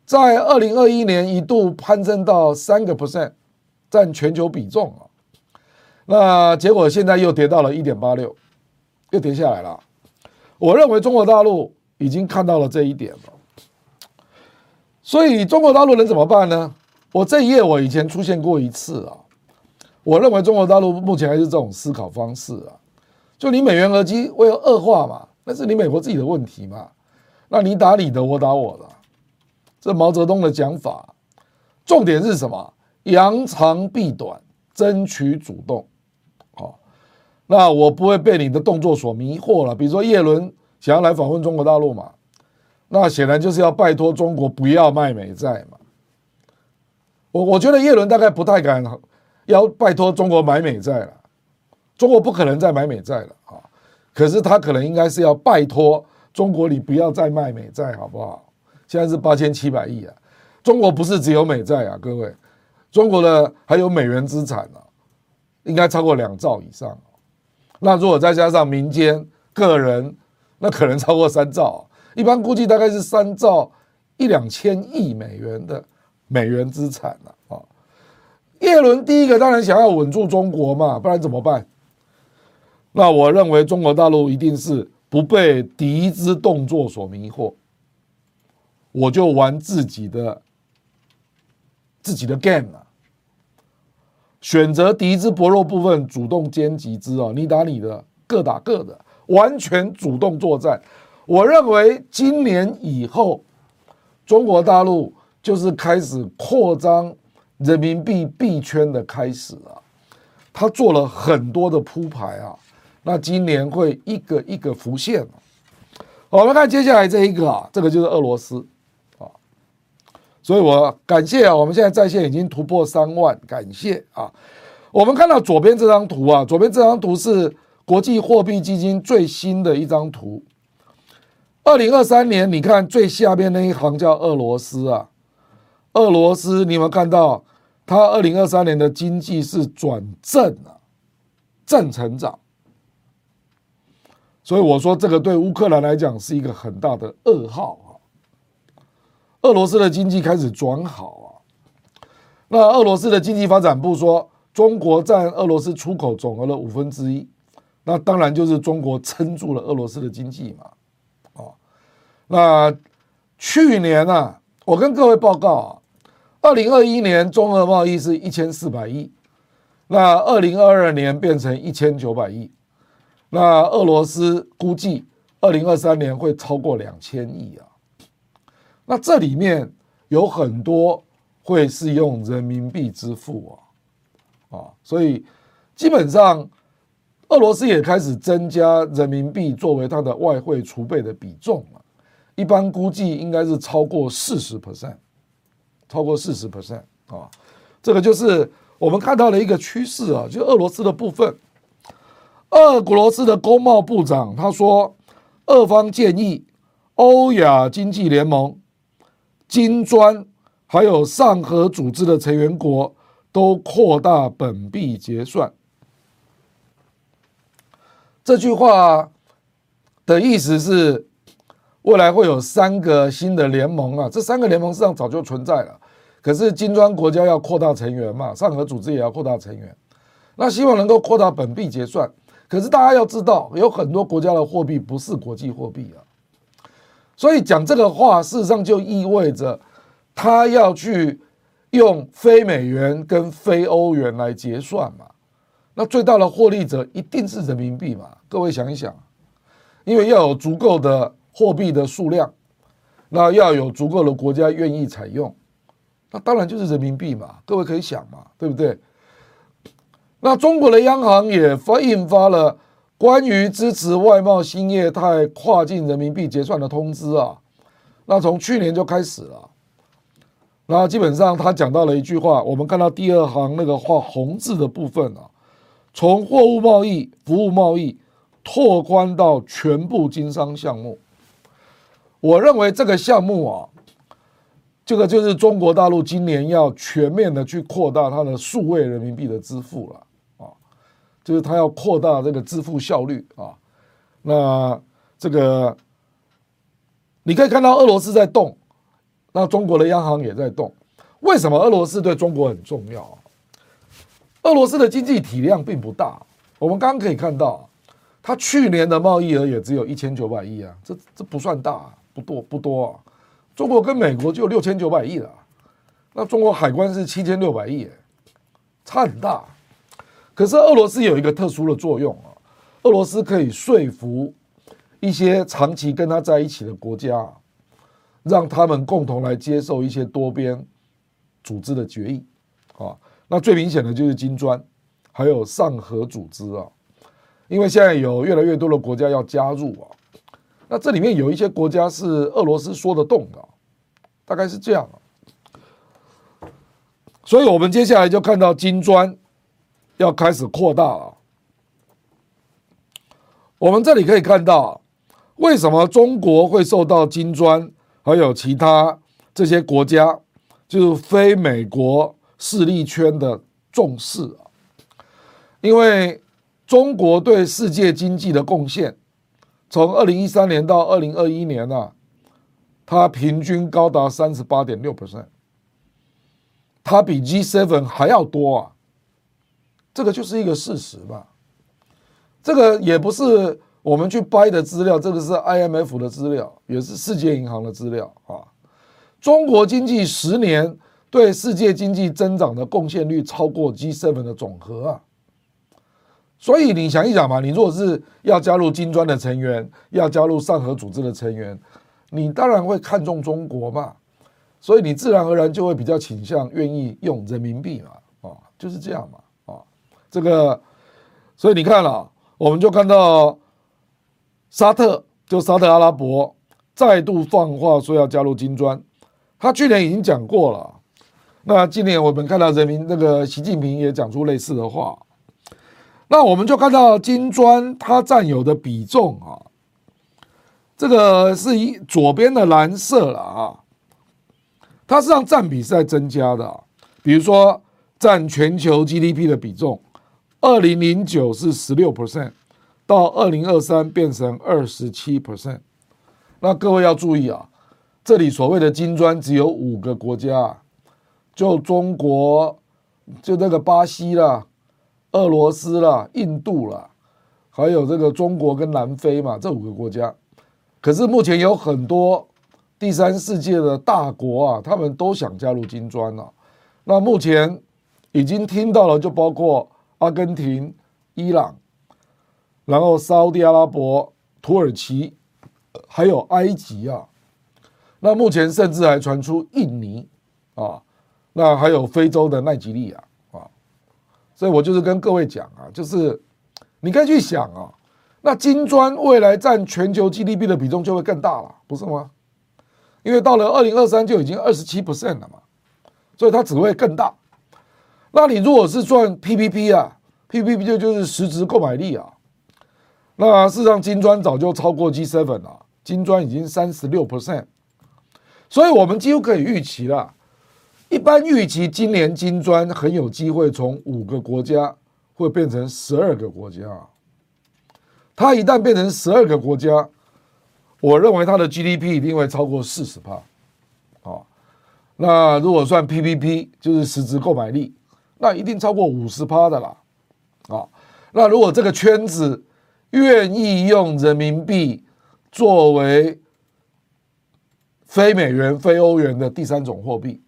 在二零二一年一度攀升到三个 percent，占全球比重啊。那结果现在又跌到了一点八六，又跌下来了。我认为中国大陆已经看到了这一点了，所以中国大陆能怎么办呢？我这一页我以前出现过一次啊。我认为中国大陆目前还是这种思考方式啊，就你美元危机会恶化嘛，那是你美国自己的问题嘛。那你打你的，我打我的，这毛泽东的讲法，重点是什么？扬长避短，争取主动。好那我不会被你的动作所迷惑了。比如说叶伦想要来访问中国大陆嘛，那显然就是要拜托中国不要卖美债嘛。我我觉得叶伦大概不太敢要拜托中国买美债了，中国不可能再买美债了啊。可是他可能应该是要拜托中国，你不要再卖美债好不好？现在是八千七百亿啊，中国不是只有美债啊，各位，中国的还有美元资产啊，应该超过两兆以上。那如果再加上民间个人，那可能超过三兆，一般估计大概是三兆一两千亿美元的美元资产了啊。叶伦第一个当然想要稳住中国嘛，不然怎么办？那我认为中国大陆一定是不被敌之动作所迷惑，我就玩自己的自己的 game 了。选择敌之薄弱部分，主动歼击之啊！你打你的，各打各的，完全主动作战。我认为今年以后，中国大陆就是开始扩张人民币币圈的开始啊！他做了很多的铺排啊，那今年会一个一个浮现。我们看接下来这一个啊，这个就是俄罗斯啊。所以我感谢啊，我们现在在线已经突破三万，感谢啊。我们看到左边这张图啊，左边这张图是国际货币基金最新的一张图。二零二三年，你看最下边那一行叫俄罗斯啊，俄罗斯，你有没有看到它二零二三年的经济是转正啊，正成长。所以我说这个对乌克兰来讲是一个很大的噩耗啊。俄罗斯的经济开始转好啊，那俄罗斯的经济发展部说，中国占俄罗斯出口总额的五分之一，那当然就是中国撑住了俄罗斯的经济嘛，哦，那去年啊，我跟各位报告啊，二零二一年中俄贸易是一千四百亿，那二零二二年变成一千九百亿，那俄罗斯估计二零二三年会超过两千亿啊。那这里面有很多会是用人民币支付啊，啊，所以基本上俄罗斯也开始增加人民币作为它的外汇储备的比重了，一般估计应该是超过四十 percent，超过四十 percent 啊，这个就是我们看到的一个趋势啊，就俄罗斯的部分，俄罗斯的工贸部长他说，俄方建议欧亚经济联盟。金砖还有上合组织的成员国都扩大本币结算。这句话的意思是，未来会有三个新的联盟啊，这三个联盟实际上早就存在了，可是金砖国家要扩大成员嘛，上合组织也要扩大成员，那希望能够扩大本币结算。可是大家要知道，有很多国家的货币不是国际货币啊。所以讲这个话，事实上就意味着他要去用非美元跟非欧元来结算嘛。那最大的获利者一定是人民币嘛？各位想一想，因为要有足够的货币的数量，那要有足够的国家愿意采用，那当然就是人民币嘛。各位可以想嘛，对不对？那中国的央行也发印发了。关于支持外贸新业态跨境人民币结算的通知啊，那从去年就开始了。那基本上他讲到了一句话，我们看到第二行那个画红字的部分啊，从货物贸易、服务贸易拓宽到全部经商项目。我认为这个项目啊，这个就是中国大陆今年要全面的去扩大它的数位人民币的支付了啊。就是它要扩大这个支付效率啊，那这个你可以看到俄罗斯在动，那中国的央行也在动。为什么俄罗斯对中国很重要？俄罗斯的经济体量并不大，我们刚刚可以看到，它去年的贸易额也只有一千九百亿啊，这这不算大，不多不多啊。中国跟美国就六千九百亿了，那中国海关是七千六百亿，差很大。可是俄罗斯有一个特殊的作用啊，俄罗斯可以说服一些长期跟他在一起的国家，让他们共同来接受一些多边组织的决议啊。那最明显的就是金砖，还有上合组织啊，因为现在有越来越多的国家要加入啊，那这里面有一些国家是俄罗斯说得动的，大概是这样。所以我们接下来就看到金砖要开始扩大了。我们这里可以看到，为什么中国会受到金砖还有其他这些国家，就是非美国。势力圈的重视啊，因为中国对世界经济的贡献，从二零一三年到二零二一年啊，它平均高达三十八点六 percent，它比 G7 还要多啊，这个就是一个事实吧。这个也不是我们去掰的资料，这个是 IMF 的资料，也是世界银行的资料啊。中国经济十年。对世界经济增长的贡献率超过 G7 的总和啊，所以你想一想嘛，你如果是要加入金砖的成员，要加入上合组织的成员，你当然会看重中国嘛，所以你自然而然就会比较倾向愿意用人民币嘛，啊，就是这样嘛，啊，这个，所以你看了，我们就看到沙特，就沙特阿拉伯再度放话说要加入金砖，他去年已经讲过了。那今年我们看到人民那个习近平也讲出类似的话，那我们就看到金砖它占有的比重啊，这个是以左边的蓝色了啊，它实际上占比是在增加的，比如说占全球 GDP 的比重，二零零九是十六 percent，到二零二三变成二十七 percent，那各位要注意啊，这里所谓的金砖只有五个国家。就中国，就那个巴西啦、俄罗斯啦、印度啦，还有这个中国跟南非嘛，这五个国家。可是目前有很多第三世界的大国啊，他们都想加入金砖了。那目前已经听到了，就包括阿根廷、伊朗，然后沙地阿拉伯、土耳其，还有埃及啊。那目前甚至还传出印尼啊。那还有非洲的奈及利亚，所以我就是跟各位讲啊，就是你可以去想啊，那金砖未来占全球 GDP 的比重就会更大了，不是吗？因为到了二零二三就已经二十七 percent 了嘛，所以它只会更大。那你如果是算 PPP 啊，PPP 就就是实质购买力啊，那事实上金砖早就超过 G7 了，金砖已经三十六 percent，所以我们几乎可以预期了。一般预期今年金砖很有机会从五个国家会变成十二个国家。它一旦变成十二个国家，我认为它的 GDP 一定会超过四十趴。啊，那如果算 PPP 就是实质购买力，那一定超过五十趴的啦。啊，那如果这个圈子愿意用人民币作为非美元、非欧元的第三种货币。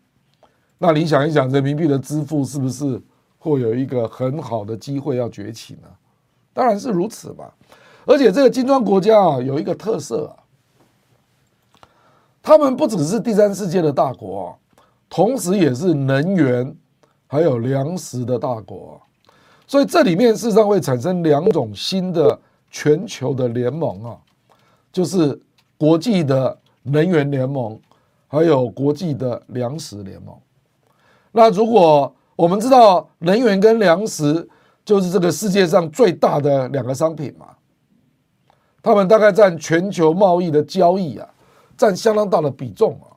那你想一想，人民币的支付是不是会有一个很好的机会要崛起呢？当然是如此吧。而且这个金砖国家啊，有一个特色啊，他们不只是第三世界的大国，同时也是能源还有粮食的大国。所以这里面事实上会产生两种新的全球的联盟啊，就是国际的能源联盟，还有国际的粮食联盟。那如果我们知道能源跟粮食就是这个世界上最大的两个商品嘛，他们大概占全球贸易的交易啊，占相当大的比重啊。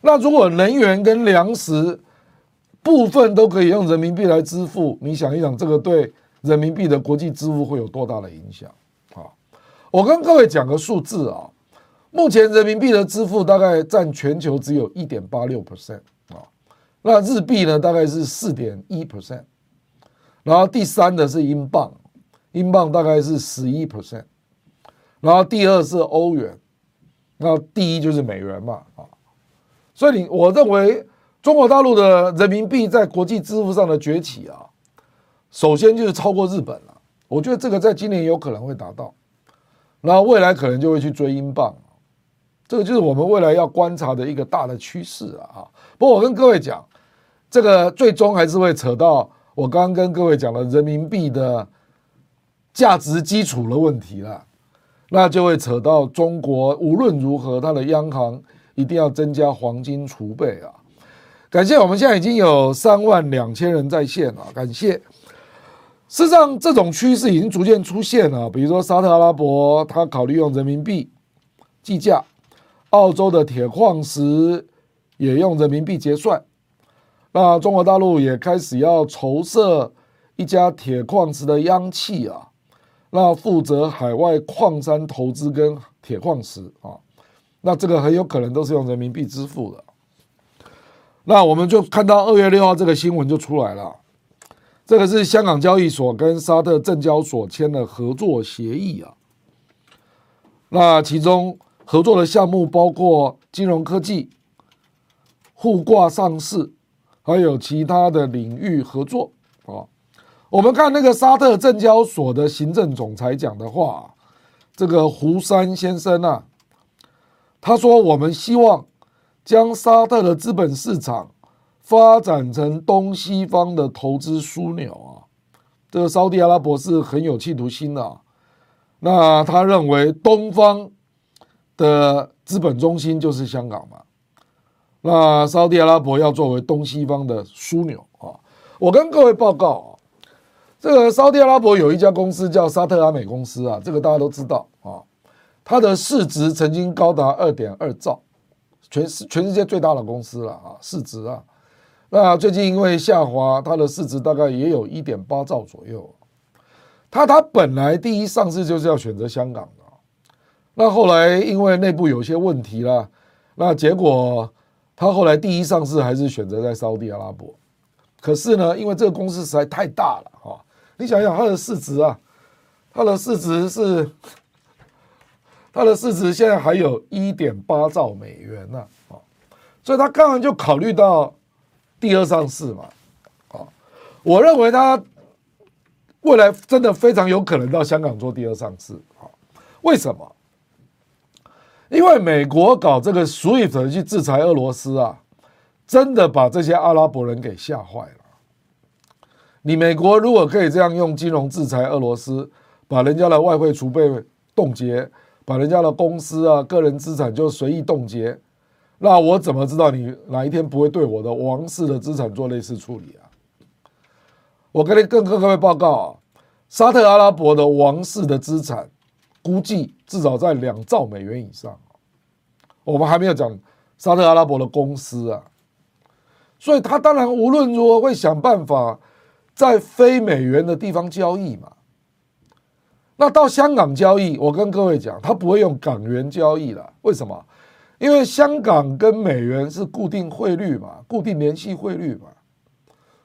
那如果能源跟粮食部分都可以用人民币来支付，你想一想，这个对人民币的国际支付会有多大的影响啊？我跟各位讲个数字啊，目前人民币的支付大概占全球只有一点八六 percent。那日币呢，大概是四点一 percent，然后第三的是英镑，英镑大概是十一 percent，然后第二是欧元，那第一就是美元嘛啊，所以你我认为中国大陆的人民币在国际支付上的崛起啊，首先就是超过日本了，我觉得这个在今年有可能会达到，然后未来可能就会去追英镑，这个就是我们未来要观察的一个大的趋势了啊。不过我跟各位讲，这个最终还是会扯到。我刚刚跟各位讲了人民币的价值基础的问题了，那就会扯到中国无论如何，它的央行一定要增加黄金储备啊！感谢我们现在已经有三万两千人在线了，感谢。事实上，这种趋势已经逐渐出现了，比如说沙特阿拉伯，它考虑用人民币计价；澳洲的铁矿石也用人民币结算。那中国大陆也开始要筹设一家铁矿石的央企啊，那负责海外矿山投资跟铁矿石啊，那这个很有可能都是用人民币支付的。那我们就看到二月六号这个新闻就出来了，这个是香港交易所跟沙特证交所签的合作协议啊。那其中合作的项目包括金融科技、互挂上市。还有其他的领域合作啊，我们看那个沙特证交所的行政总裁讲的话，这个胡山先生啊，他说：“我们希望将沙特的资本市场发展成东西方的投资枢纽啊。”这个沙特阿拉伯是很有企图心的。那他认为东方的资本中心就是香港嘛。那沙特阿拉伯要作为东西方的枢纽啊，我跟各位报告啊，这个沙特阿拉伯有一家公司叫沙特阿美公司啊，这个大家都知道啊，它的市值曾经高达二点二兆，全世全世界最大的公司了啊，市值啊，那最近因为下滑，它的市值大概也有一点八兆左右。它它本来第一上市就是要选择香港的，那后来因为内部有些问题了，那结果。他后来第一上市还是选择在沙特阿拉伯，可是呢，因为这个公司实在太大了哈，你想想它的市值啊，它的市值是，它的市值现在还有一点八兆美元呢啊，所以他当然就考虑到第二上市嘛啊，我认为他未来真的非常有可能到香港做第二上市啊，为什么？因为美国搞这个 SWIFT 去制裁俄罗斯啊，真的把这些阿拉伯人给吓坏了。你美国如果可以这样用金融制裁俄罗斯，把人家的外汇储备冻结，把人家的公司啊、个人资产就随意冻结，那我怎么知道你哪一天不会对我的王室的资产做类似处理啊？我跟你跟各位报告啊，沙特阿拉伯的王室的资产。估计至少在两兆美元以上，我们还没有讲沙特阿拉伯的公司啊，所以他当然无论如何会想办法在非美元的地方交易嘛。那到香港交易，我跟各位讲，他不会用港元交易了。为什么？因为香港跟美元是固定汇率嘛，固定联系汇率嘛，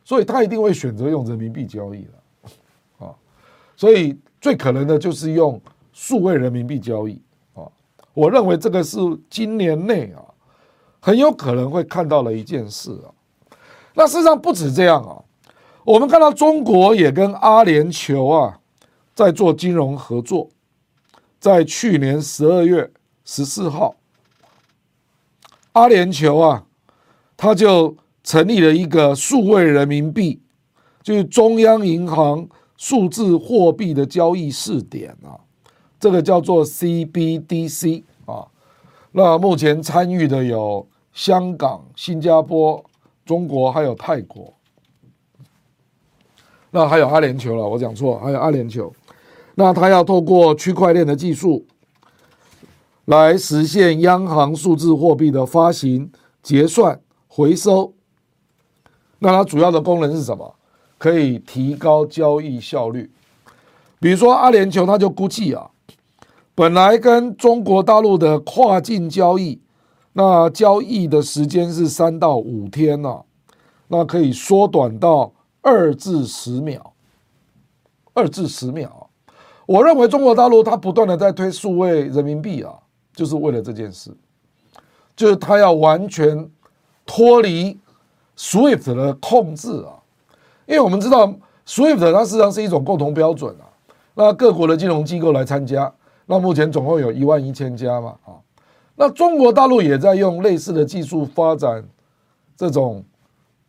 所以他一定会选择用人民币交易了啊。所以最可能的就是用。数位人民币交易啊，我认为这个是今年内啊很有可能会看到的一件事啊。那事实上不止这样啊，我们看到中国也跟阿联酋啊在做金融合作，在去年十二月十四号，阿联酋啊，他就成立了一个数位人民币，就是中央银行数字货币的交易试点啊。这个叫做 CBDC 啊，那目前参与的有香港、新加坡、中国，还有泰国，那还有阿联酋了，我讲错，还有阿联酋。那它要透过区块链的技术来实现央行数字货币的发行、结算、回收。那它主要的功能是什么？可以提高交易效率。比如说阿联酋，它就估计啊。本来跟中国大陆的跨境交易，那交易的时间是三到五天呢，那可以缩短到二至十秒。二至十秒。我认为中国大陆它不断的在推数位人民币啊，就是为了这件事，就是它要完全脱离 SWIFT 的控制啊，因为我们知道 SWIFT 它实际上是一种共同标准啊，那各国的金融机构来参加，那目前总共有一万一千家嘛啊，那中国大陆也在用类似的技术发展这种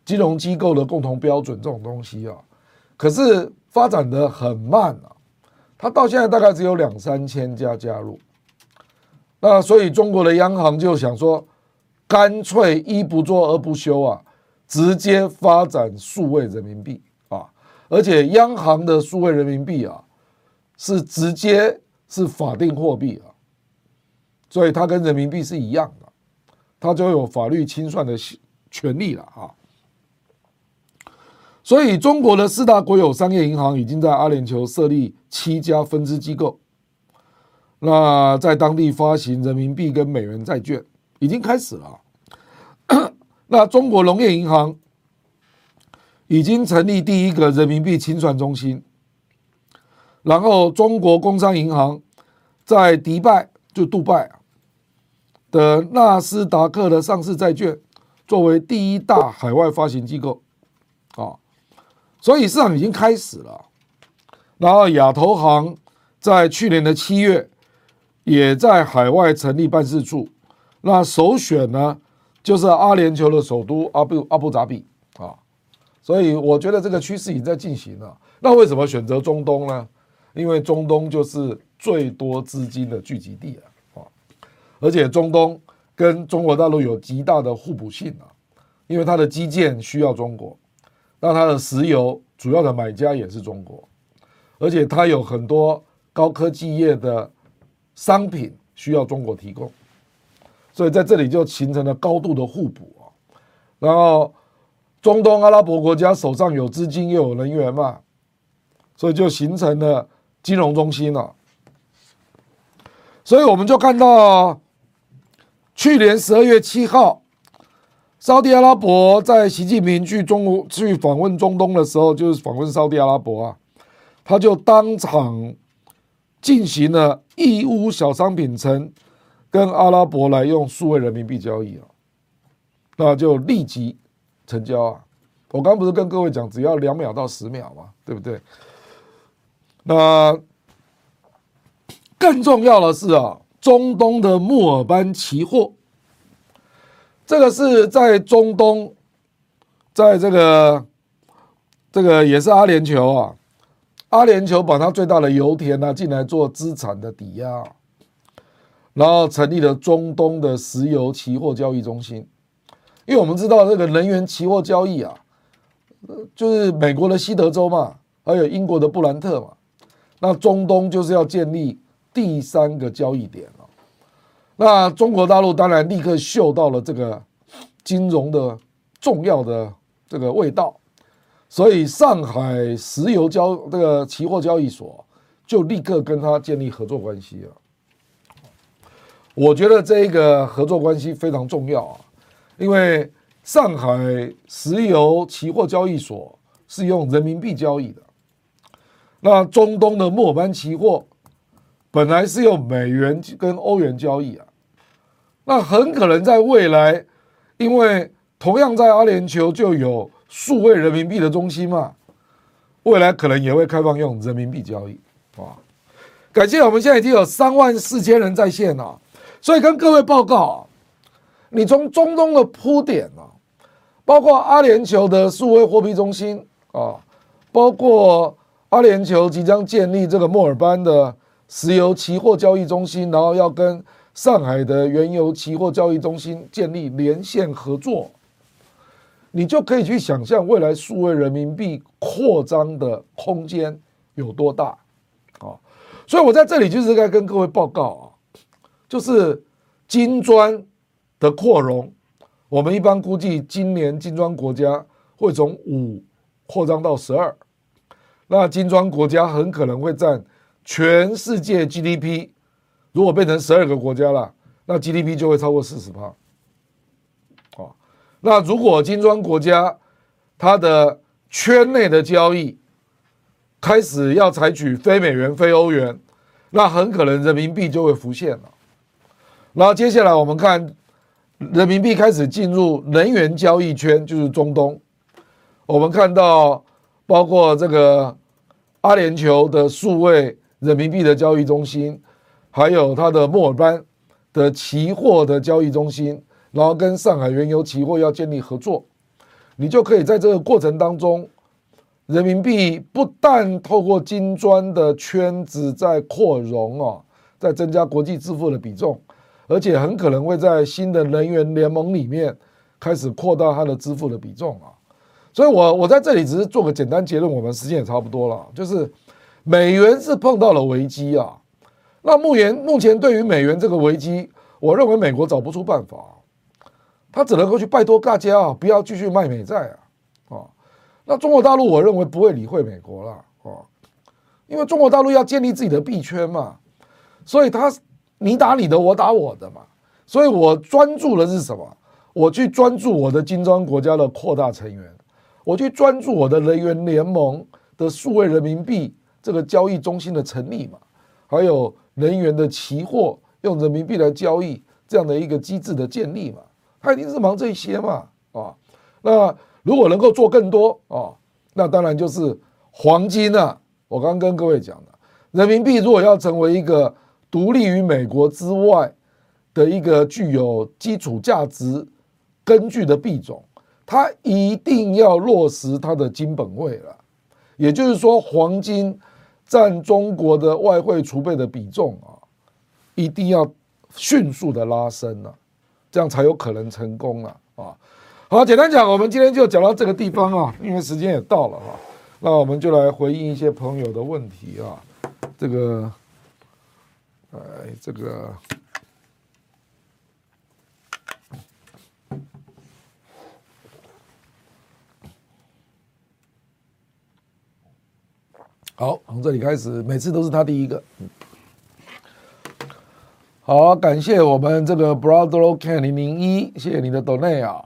金融机构的共同标准这种东西啊，可是发展得很慢啊，它到现在大概只有两三千家加入，那所以中国的央行就想说，干脆一不做二不休啊，直接发展数位人民币啊，而且央行的数位人民币啊，是直接是法定货币啊，所以它跟人民币是一样的，它就有法律清算的权利了啊。所以，中国的四大国有商业银行已经在阿联酋设立七家分支机构，那在当地发行人民币跟美元债券已经开始了。[coughs] 那中国农业银行已经成立第一个人民币清算中心，然后中国工商银行在迪拜就杜拜的纳斯达克的上市债券作为第一大海外发行机构啊。所以市场已经开始了，然后亚投行在去年的七月也在海外成立办事处，那首选呢就是阿联酋的首都阿布阿布扎比啊，所以我觉得这个趋势已经在进行了。那为什么选择中东呢？因为中东就是最多资金的聚集地啊，而且中东跟中国大陆有极大的互补性啊，因为它的基建需要中国。那它的石油主要的买家也是中国，而且它有很多高科技业的商品需要中国提供，所以在这里就形成了高度的互补啊。然后中东阿拉伯国家手上有资金又有能源嘛，所以就形成了金融中心了。所以我们就看到去年十二月七号。沙地阿拉伯在习近平去中去访问中东的时候，就是访问沙地阿拉伯啊，他就当场进行了义乌小商品城跟阿拉伯来用数位人民币交易啊，那就立即成交啊！我刚不是跟各位讲，只要两秒到十秒嘛，对不对？那更重要的是啊，中东的墨尔班期货。这个是在中东，在这个这个也是阿联酋啊，阿联酋把它最大的油田拿进来做资产的抵押，然后成立了中东的石油期货交易中心。因为我们知道这个能源期货交易啊，就是美国的西德州嘛，还有英国的布兰特嘛，那中东就是要建立第三个交易点了。那中国大陆当然立刻嗅到了这个金融的重要的这个味道，所以上海石油交这个期货交易所就立刻跟他建立合作关系了。我觉得这个合作关系非常重要啊，因为上海石油期货交易所是用人民币交易的，那中东的末班期货本来是用美元跟欧元交易啊。那很可能在未来，因为同样在阿联酋就有数位人民币的中心嘛，未来可能也会开放用人民币交易啊。感谢我们现在已经有三万四千人在线了，所以跟各位报告啊，你从中东的铺点啊，包括阿联酋的数位货币中心啊，包括阿联酋即将建立这个墨尔班的石油期货交易中心，然后要跟。上海的原油期货交易中心建立连线合作，你就可以去想象未来数位人民币扩张的空间有多大啊！所以我在这里就是该跟各位报告啊，就是金砖的扩容，我们一般估计今年金砖国家会从五扩张到十二，那金砖国家很可能会占全世界 GDP。如果变成十二个国家了，那 GDP 就会超过四十趴。哦，那如果金砖国家它的圈内的交易开始要采取非美元、非欧元，那很可能人民币就会浮现了。然后接下来我们看人民币开始进入能源交易圈，就是中东。我们看到包括这个阿联酋的数位人民币的交易中心，还有它的墨尔班的期货的交易中心，然后跟上海原油期货要建立合作，你就可以在这个过程当中，人民币不但透过金砖的圈子在扩容哦，在增加国际支付的比重。而且很可能会在新的能源联盟里面开始扩大它的支付的比重啊，所以我我在这里只是做个简单结论，我们时间也差不多了，就是美元是碰到了危机啊。那目前目前对于美元这个危机，我认为美国找不出办法，他只能够去拜托大家啊，不要继续卖美债啊啊。那中国大陆我认为不会理会美国了啊，因为中国大陆要建立自己的币圈嘛，所以他。你打你的，我打我的嘛，所以我专注的是什么？我去专注我的金砖国家的扩大成员，我去专注我的能源联盟的数位人民币这个交易中心的成立嘛，还有能源的期货用人民币来交易这样的一个机制的建立嘛，他一定是忙这些嘛，啊，那如果能够做更多啊，那当然就是黄金啊，我刚刚跟各位讲的，人民币如果要成为一个。独立于美国之外的一个具有基础价值根据的币种，它一定要落实它的金本位了。也就是说，黄金占中国的外汇储备的比重啊，一定要迅速的拉升了，这样才有可能成功了啊。好，简单讲，我们今天就讲到这个地方啊，因为时间也到了哈，那我们就来回应一些朋友的问题啊，这个。哎，这个好，从这里开始，每次都是他第一个。好，感谢我们这个 Brother Ken 零零一，谢谢你的 donate 啊。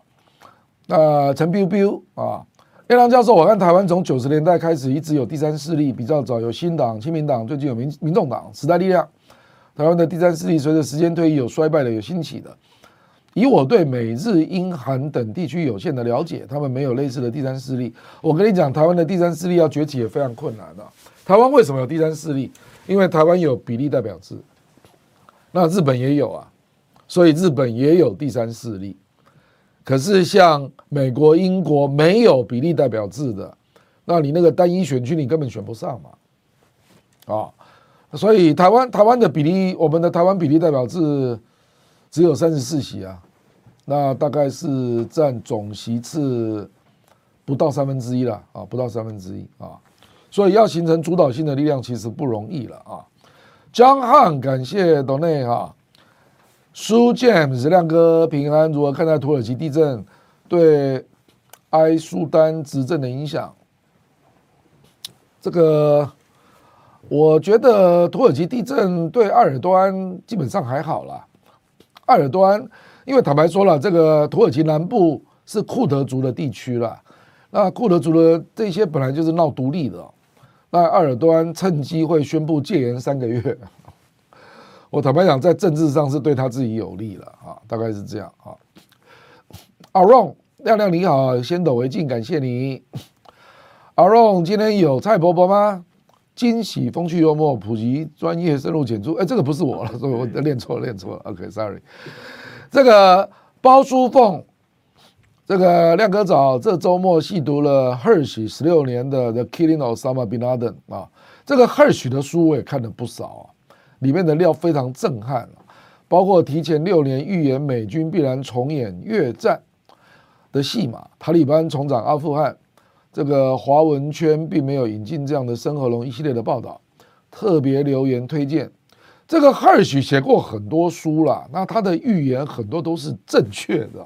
那陈 biu biu 啊，叶良教授，我看台湾从九十年代开始一直有第三势力，比较早有新党、亲民党，最近有民民众党、时代力量。台湾的第三势力随着时间推移有衰败的，有兴起的。以我对美日英韩等地区有限的了解，他们没有类似的第三势力。我跟你讲，台湾的第三势力要崛起也非常困难的。台湾为什么有第三势力？因为台湾有比例代表制，那日本也有啊，所以日本也有第三势力。可是像美国、英国没有比例代表制的，那你那个单一选区你根本选不上嘛，啊。所以台湾台湾的比例，我们的台湾比例代表制只有三十四席啊，那大概是占总席次不到三分之一了啊，不到三分之一啊，所以要形成主导性的力量其实不容易了啊。江汉感谢董内哈，苏 James 亮哥平安，如何看待土耳其地震对埃苏丹执政的影响？这个。我觉得土耳其地震对埃尔多安基本上还好啦。埃尔多安，因为坦白说了，这个土耳其南部是库德族的地区了。那库德族的这些本来就是闹独立的，那埃尔多安趁机会宣布戒严三个月。我坦白讲，在政治上是对他自己有利了啊，大概是这样啊。阿荣亮亮你好，先斗为敬，感谢你。阿荣今天有蔡伯伯吗？惊喜、风趣、幽默、普及、专业、深入浅出。哎，这个不是我了，所以我练错了，练错了。OK，Sorry。这个包书凤，这个亮哥早，这周末细读了 Hersh 十六年的《The Killing of Osama Bin Laden》啊，这个 Hersh 的书我也看了不少啊，里面的料非常震撼，包括提前六年预言美军必然重演越战的戏码，塔利班重掌阿富汗。这个华文圈并没有引进这样的生和龙一系列的报道，特别留言推荐。这个 Hersh 写过很多书了，那他的预言很多都是正确的。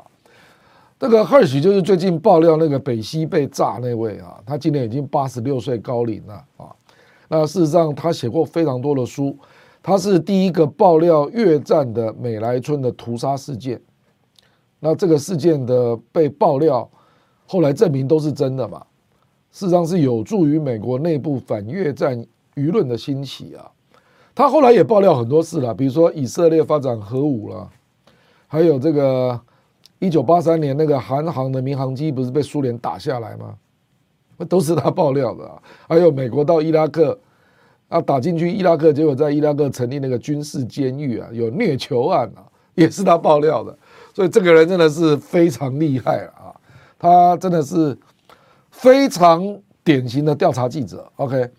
这个 Hersh 就是最近爆料那个北溪被炸那位啊，他今年已经八十六岁高龄了啊。那事实上他写过非常多的书，他是第一个爆料越战的美莱村的屠杀事件。那这个事件的被爆料，后来证明都是真的嘛。事实上是有助于美国内部反越战舆论的兴起啊。他后来也爆料很多事了，比如说以色列发展核武了，还有这个一九八三年那个韩航的民航机不是被苏联打下来吗？那都是他爆料的。还有美国到伊拉克啊，打进去伊拉克，结果在伊拉克成立那个军事监狱啊，有虐囚案啊，也是他爆料的。所以这个人真的是非常厉害啊，他真的是非常典型的调查记者。OK，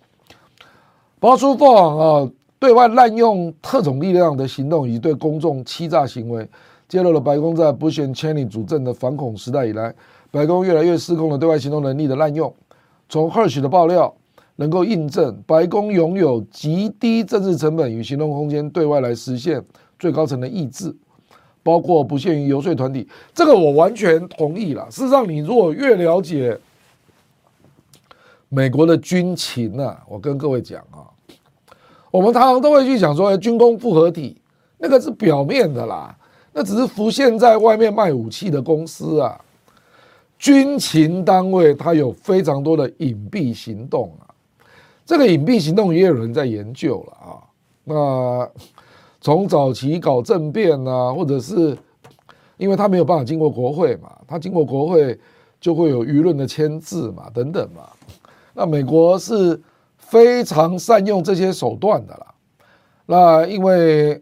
包叔凤啊。对外滥用特种力量的行动以及对公众欺诈行为，揭露了白宫在 Bush and Cheney 主政的反恐时代以来，白宫越来越失控的对外行动能力的滥用。从 Hersh 的爆料能够印证，白宫拥有极低政治成本与行动空间，对外来实现最高层的意志，包括不限于游说团体。这个我完全同意了。事实上，你如果越了解美国的军情呢、啊，我跟各位讲啊。我们常常都会去讲说，军工复合体那个是表面的啦，那只是浮现在外面卖武器的公司啊。军情单位它有非常多的隐蔽行动啊，这个隐蔽行动也有人在研究了啊。那从早期搞政变啊，或者是因为他没有办法经过国会嘛，他经过国会就会有舆论的牵制嘛，等等嘛。那美国是。非常善用这些手段的啦，那因为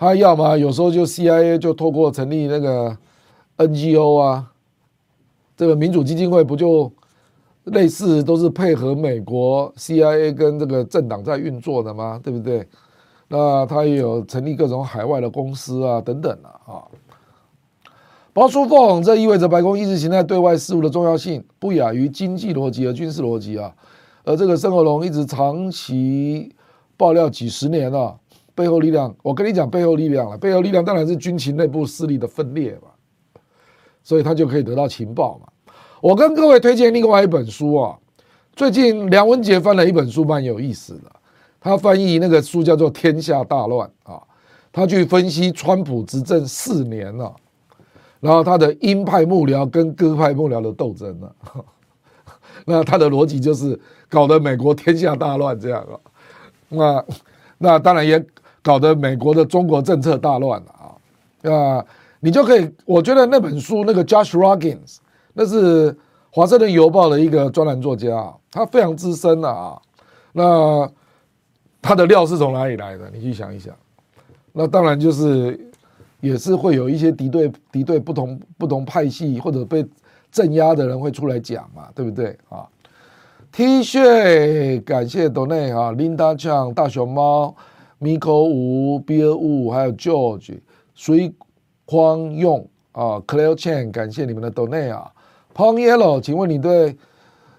他要么有时候就 CIA 就透过成立那个 NGO 啊，这个民主基金会不就类似都是配合美国 CIA 跟这个政党在运作的吗？对不对？那他也有成立各种海外的公司啊，等等的啊。包叔凤，这意味着白宫意识形态对外事务的重要性不亚于经济逻辑和军事逻辑啊。而这个圣和龙一直长期爆料几十年了，背后力量，我跟你讲背后力量了，背后力量当然是军情内部势力的分裂嘛，所以他就可以得到情报嘛。我跟各位推荐另外一本书啊，最近梁文杰翻了一本书，蛮有意思的，他翻译那个书叫做《天下大乱》啊，他去分析川普执政四年了，然后他的鹰派幕僚跟鸽派幕僚的斗争了。[laughs] 那他的逻辑就是搞得美国天下大乱这样啊，那那当然也搞得美国的中国政策大乱了啊。那你就可以，我觉得那本书那个 Josh Roggins，那是华盛顿邮报的一个专栏作家，他非常资深的啊。那他的料是从哪里来的？你去想一想。那当然就是也是会有一些敌对敌对不同不同派系或者被。镇压的人会出来讲嘛，对不对啊？T 恤感谢 Donate 啊，Linda Chang 大熊猫，Miko 吴 Bill Wu 还有 George 水匡用啊，Claire Chen 感谢你们的 Donate 啊，Pong Yellow，请问你对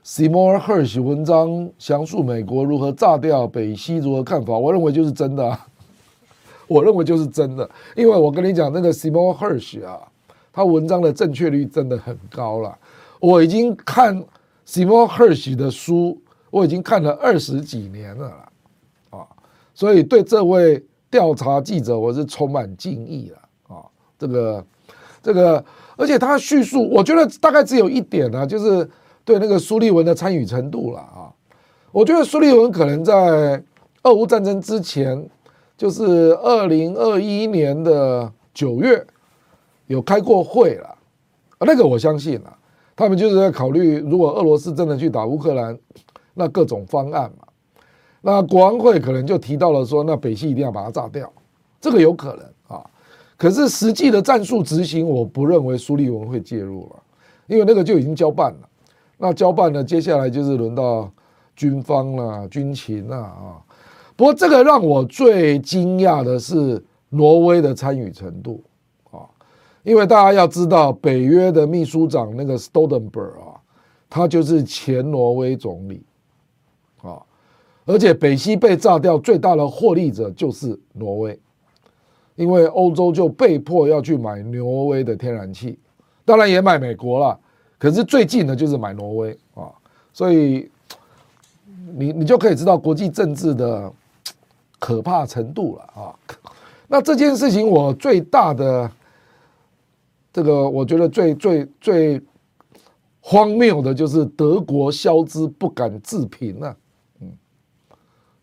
Seymour Hersh 文章详述美国如何炸掉北溪如何看法？我认为就是真的，啊，[laughs] 我认为就是真的，因为我跟你讲那个 Seymour Hersh 啊。他文章的正确率真的很高了，我已经看 Seymour Hersh 的书，我已经看了二十几年了啦，所以对这位调查记者我是充满敬意了啊，这个这个，而且他叙述，我觉得大概只有一点呢，就是对那个苏利文的参与程度了啊，我觉得苏利文可能在俄乌战争之前，就是二零二一年的九月。有开过会了，那个我相信了，他们就是在考虑，如果俄罗斯真的去打乌克兰，那各种方案嘛。那国安会可能就提到了说，那北溪一定要把它炸掉，这个有可能啊。可是实际的战术执行，我不认为苏利文会介入了，因为那个就已经交办了。那交办呢，接下来就是轮到军方了、军情了啊。不过这个让我最惊讶的是挪威的参与程度啊。因为大家要知道，北约的秘书长那个 Stoltenberg 啊，他就是前挪威总理，而且北溪被炸掉，最大的获利者就是挪威，因为欧洲就被迫要去买挪威的天然气，当然也买美国了，可是最近的就是买挪威啊，所以你你就可以知道国际政治的可怕程度了啊。那这件事情我最大的。这个我觉得最最最荒谬的就是德国消资不敢置评啊，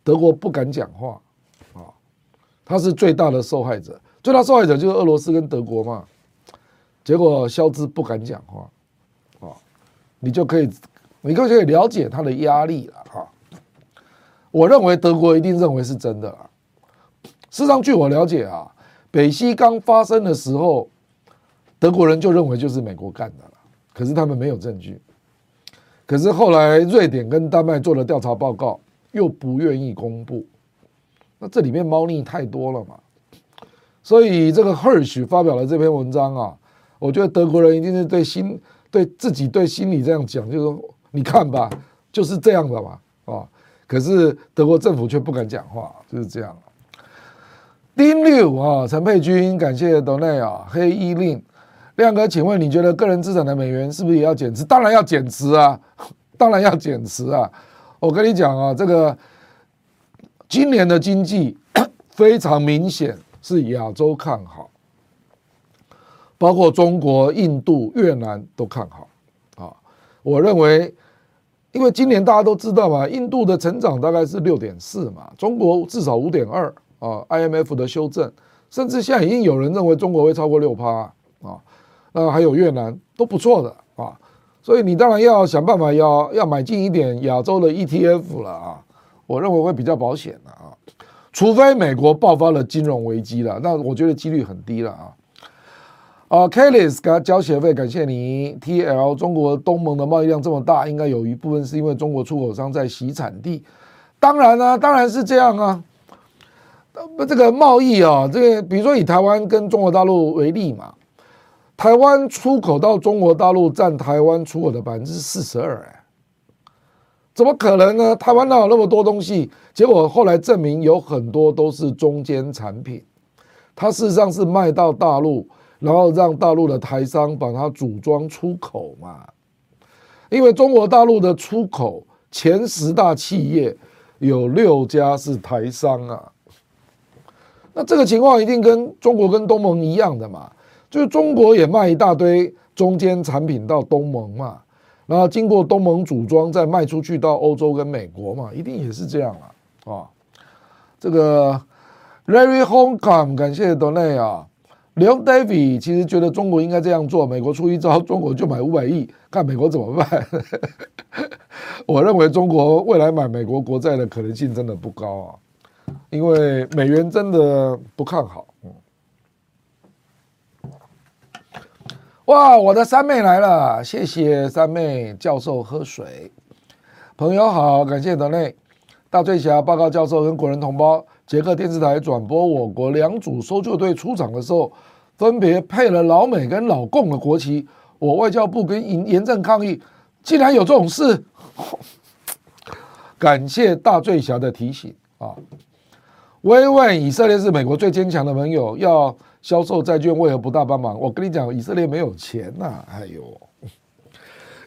德国不敢讲话啊，他是最大的受害者，最大受害者就是俄罗斯跟德国嘛，结果消资不敢讲话啊，你就可以，你就可以了解他的压力了哈。我认为德国一定认为是真的了。事实上，据我了解啊，北溪刚发生的时候，德国人就认为就是美国干的了。可是他们没有证据，可是后来瑞典跟丹麦做了调查报告，又不愿意公布，那这里面猫腻太多了嘛，所以这个 Hersh 发表了这篇文章啊，我觉得德国人一定是对心对自己对心里这样讲，就是说你看吧，就是这样的嘛，啊，可是德国政府却不敢讲话，就是这样。丁六啊，陈佩君，感谢斗内啊，黑衣令。亮哥，请问你觉得个人资产的美元是不是也要减持？当然要减持啊，当然要减持啊！我跟你讲啊，这个今年的经济 [coughs] 非常明显是亚洲看好，包括中国、印度、越南都看好啊。我认为，因为今年大家都知道嘛，印度的成长大概是六点四嘛，中国至少五点二啊。IMF 的修正，甚至现在已经有人认为中国会超过六趴啊。那还有越南都不错的啊，所以你当然要想办法要要买进一点亚洲的 ETF 了啊，我认为会比较保险的啊，除非美国爆发了金融危机了，那我觉得几率很低了啊。啊，Kelly 给他交学费，感谢你。TL 中国东盟的贸易量这么大，应该有一部分是因为中国出口商在洗产地，当然呢、当然是这样啊。不，这个贸易啊，这个比如说以台湾跟中国大陆为例嘛。台湾出口到中国大陆占台湾出口的百分之四十二，哎，怎么可能呢？台湾哪有那么多东西？结果后来证明有很多都是中间产品，它事实上是卖到大陆，然后让大陆的台商把它组装出口嘛。因为中国大陆的出口前十大企业有六家是台商啊，那这个情况一定跟中国跟东盟一样的嘛。就是中国也卖一大堆中间产品到东盟嘛，然后经过东盟组装再卖出去到欧洲跟美国嘛，一定也是这样啊啊！这个 Larry Hong Kong 感谢 Donate 啊，Leon David 其实觉得中国应该这样做，美国出一招，中国就买五百亿，看美国怎么办。[laughs] 我认为中国未来买美国国债的可能性真的不高啊，因为美元真的不看好。哇，我的三妹来了，谢谢三妹教授喝水。朋友好，感谢德内大醉侠报告教授跟国人同胞，捷克电视台转播我国两组搜救队出场的时候，分别配了老美跟老共的国旗。我外交部跟严严正抗议，竟然有这种事。[laughs] 感谢大醉侠的提醒啊！慰问以色列是美国最坚强的盟友，要。销售债券为何不大帮忙？我跟你讲，以色列没有钱呐、啊！哎呦，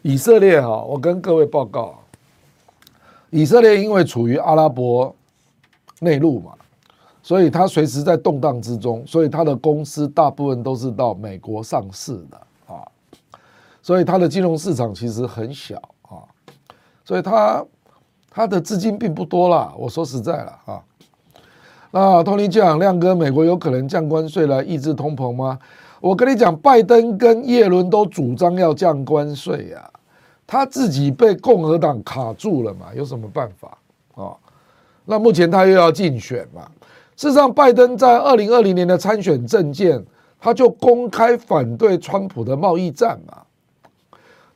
以色列哈，我跟各位报告，以色列因为处于阿拉伯内陆嘛，所以它随时在动荡之中，所以它的公司大部分都是到美国上市的啊，所以它的金融市场其实很小啊，所以它它的资金并不多啦。我说实在了啊。那托尼讲，亮哥，美国有可能降关税来抑制通膨吗？我跟你讲，拜登跟叶伦都主张要降关税呀，他自己被共和党卡住了嘛，有什么办法啊？那目前他又要竞选嘛。事实上，拜登在二零二零年的参选政见，他就公开反对川普的贸易战嘛。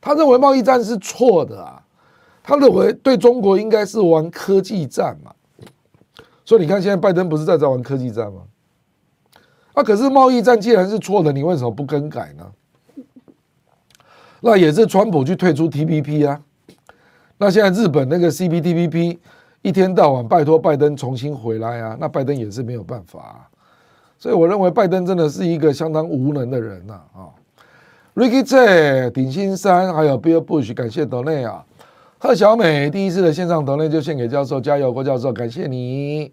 他认为贸易战是错的啊，他认为对中国应该是玩科技战嘛。所以你看，现在拜登不是在在玩科技战吗？啊，可是贸易战既然是错的，你为什么不更改呢？那也是川普去退出 TPP 啊。那现在日本那个 CPTPP 一天到晚拜托拜登重新回来啊，那拜登也是没有办法啊。所以我认为拜登真的是一个相当无能的人呐啊。Ricky J、顶新山还有 Bill Bush，感谢斗内啊。贺小美第一次的线上抖内就献给教授，加油，郭教授，感谢你。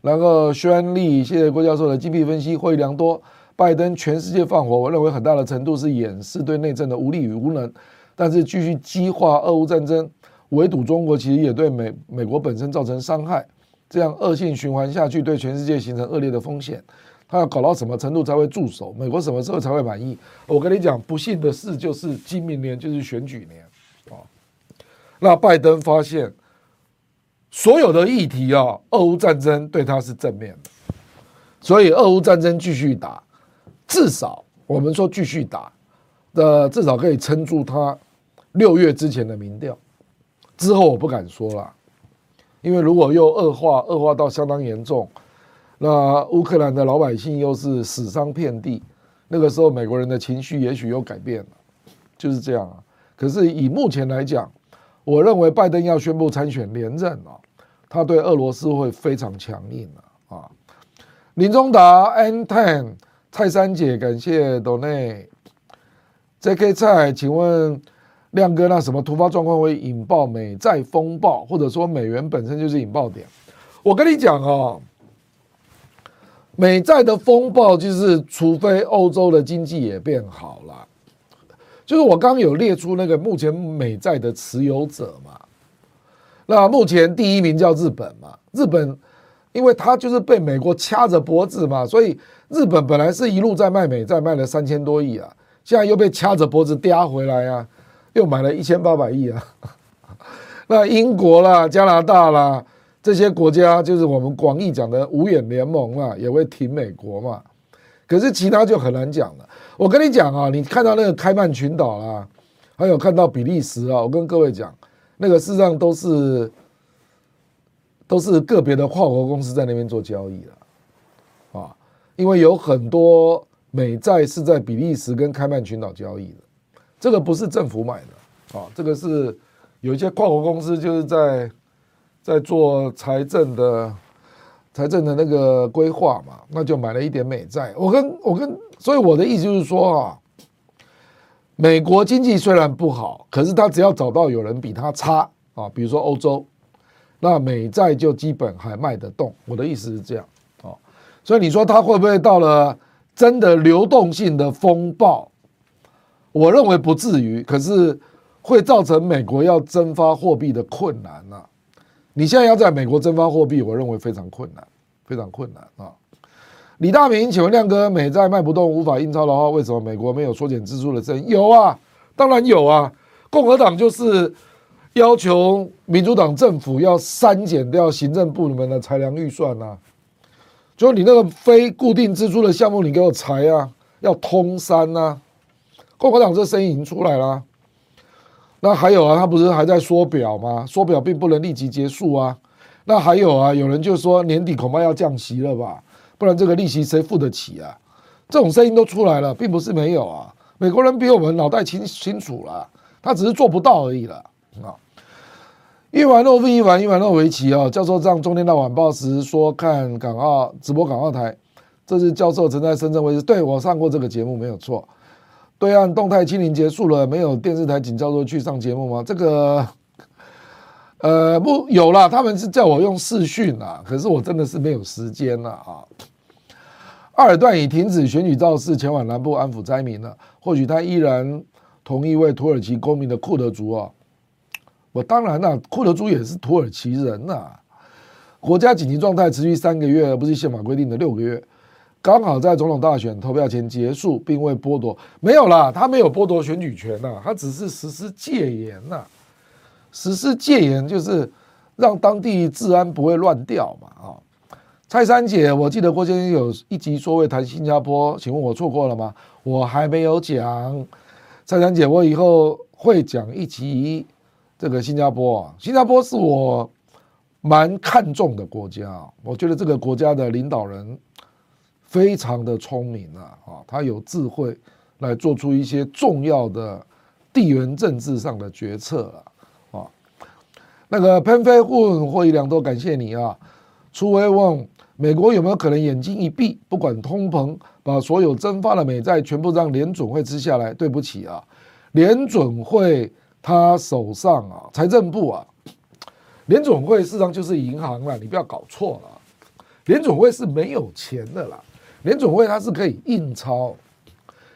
然后宣利，谢谢郭教授的精辟分析，获益良多。拜登全世界放火，我认为很大的程度是掩饰对内政的无力与无能。但是继续激化俄乌战争，围堵中国，其实也对美美国本身造成伤害。这样恶性循环下去，对全世界形成恶劣的风险。他要搞到什么程度才会住手？美国什么时候才会满意？我跟你讲，不幸的事就是今明年就是选举年。那拜登发现所有的议题啊，俄乌战争对他是正面的，所以俄乌战争继续打，至少我们说继续打的，至少可以撑住他六月之前的民调。之后我不敢说了，因为如果又恶化，恶化到相当严重。那乌克兰的老百姓又是死伤遍地，那个时候美国人的情绪也许又改变了，就是这样啊。可是以目前来讲，我认为拜登要宣布参选连任啊，他对俄罗斯会非常强硬啊。林中达 N Ten 蔡三姐感谢斗内 JK 蔡，请问亮哥，那什么突发状况会引爆美债风暴，或者说美元本身就是引爆点？我跟你讲哦。美债的风暴就是，除非欧洲的经济也变好了，就是我刚刚有列出那个目前美债的持有者嘛，那目前第一名叫日本嘛，日本因为它就是被美国掐着脖子嘛，所以日本本来是一路在卖美债，卖了三千多亿啊，现在又被掐着脖子嗲回来啊，又买了一千八百亿啊，[laughs] 那英国啦，加拿大啦。这些国家就是我们广义讲的五眼联盟嘛，也会挺美国嘛。可是其他就很难讲了。我跟你讲啊，你看到那个开曼群岛啊，还有看到比利时啊，我跟各位讲，那个事实上都是都是个别的跨国公司在那边做交易的啊，因为有很多美债是在比利时跟开曼群岛交易的，这个不是政府买的啊，这个是有一些跨国公司就是在。在做财政的财政的那个规划嘛，那就买了一点美债。我跟我跟，所以我的意思就是说啊，美国经济虽然不好，可是他只要找到有人比他差啊，比如说欧洲，那美债就基本还卖得动。我的意思是这样啊，所以你说他会不会到了真的流动性的风暴？我认为不至于，可是会造成美国要增发货币的困难呐。你现在要在美国增发货币，我认为非常困难，非常困难啊！李大明，请问亮哥，美债卖不动，无法印钞的话，为什么美国没有缩减支出的声音？有啊，当然有啊！共和党就是要求民主党政府要删减掉行政部门的裁量预算呐、啊，就你那个非固定支出的项目，你给我裁啊，要通删呐、啊！共和党这声音已经出来了。那还有啊，他不是还在缩表吗？缩表并不能立即结束啊。那还有啊，有人就说年底恐怕要降息了吧？不然这个利息谁付得起啊？这种声音都出来了，并不是没有啊。美国人比我们脑袋清清楚了，他只是做不到而已了啊。伊凡诺夫伊凡伊凡诺维奇啊，教授上中天大晚报时说看港澳直播港澳台，这是教授曾在深圳卫视对我上过这个节目没有错。对岸动态清零结束了，没有电视台请教授去上节目吗？这个，呃，不有啦，他们是叫我用视讯啊，可是我真的是没有时间了啊。阿尔段已停止选举造势，前往南部安抚灾民了。或许他依然同意为土耳其公民的库德族啊，我当然了，库德族也是土耳其人呐。国家紧急状态持续三个月，而不是宪法规定的六个月。刚好在总统大选投票前结束，并未剥夺，没有啦，他没有剥夺选举权呐，他只是实施戒严呐，实施戒严就是让当地治安不会乱掉嘛啊。蔡三姐，我记得郭先生有一集说会谈新加坡，请问我错过了吗？我还没有讲，蔡三姐，我以后会讲一集这个新加坡，新加坡是我蛮看重的国家，我觉得这个国家的领导人。非常的聪明啊，啊，他有智慧来做出一些重要的地缘政治上的决策，啊，那个喷飞混获益良多，感谢你啊。初微问美国有没有可能眼睛一闭，不管通膨，把所有增发的美债全部让联准会吃下来？对不起啊，联准会他手上啊，财政部啊，联准会事实上就是银行了，你不要搞错了，联准会是没有钱的啦。联准会它是可以印钞，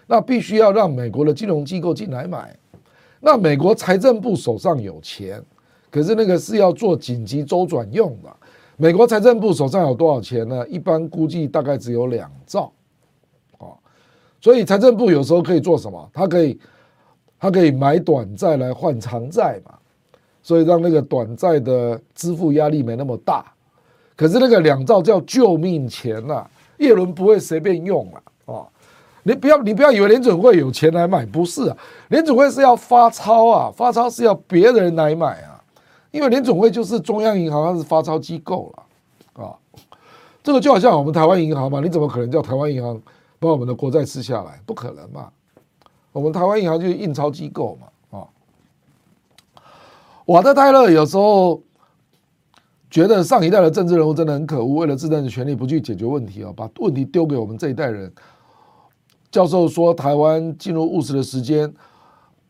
那必须要让美国的金融机构进来买，那美国财政部手上有钱，可是那个是要做紧急周转用的。美国财政部手上有多少钱呢？一般估计大概只有两兆，啊，所以财政部有时候可以做什么？它可以，它可以买短债来换长债嘛，所以让那个短债的支付压力没那么大。可是那个两兆叫救命钱呐，叶伦不会随便用啊，啊，你不要你不要以为联准会有钱来买，不是啊，联准会是要发钞啊，发钞是要别人来买啊。因为联总会就是中央银行，它是发钞机构了，啊，这个就好像我们台湾银行嘛，你怎么可能叫台湾银行把我们的国债吃下来？不可能嘛，我们台湾银行就是印钞机构嘛，啊，瓦特泰勒有时候觉得上一代的政治人物真的很可恶，为了自身的权利不去解决问题啊，把问题丢给我们这一代人。教授说，台湾进入务实的时间。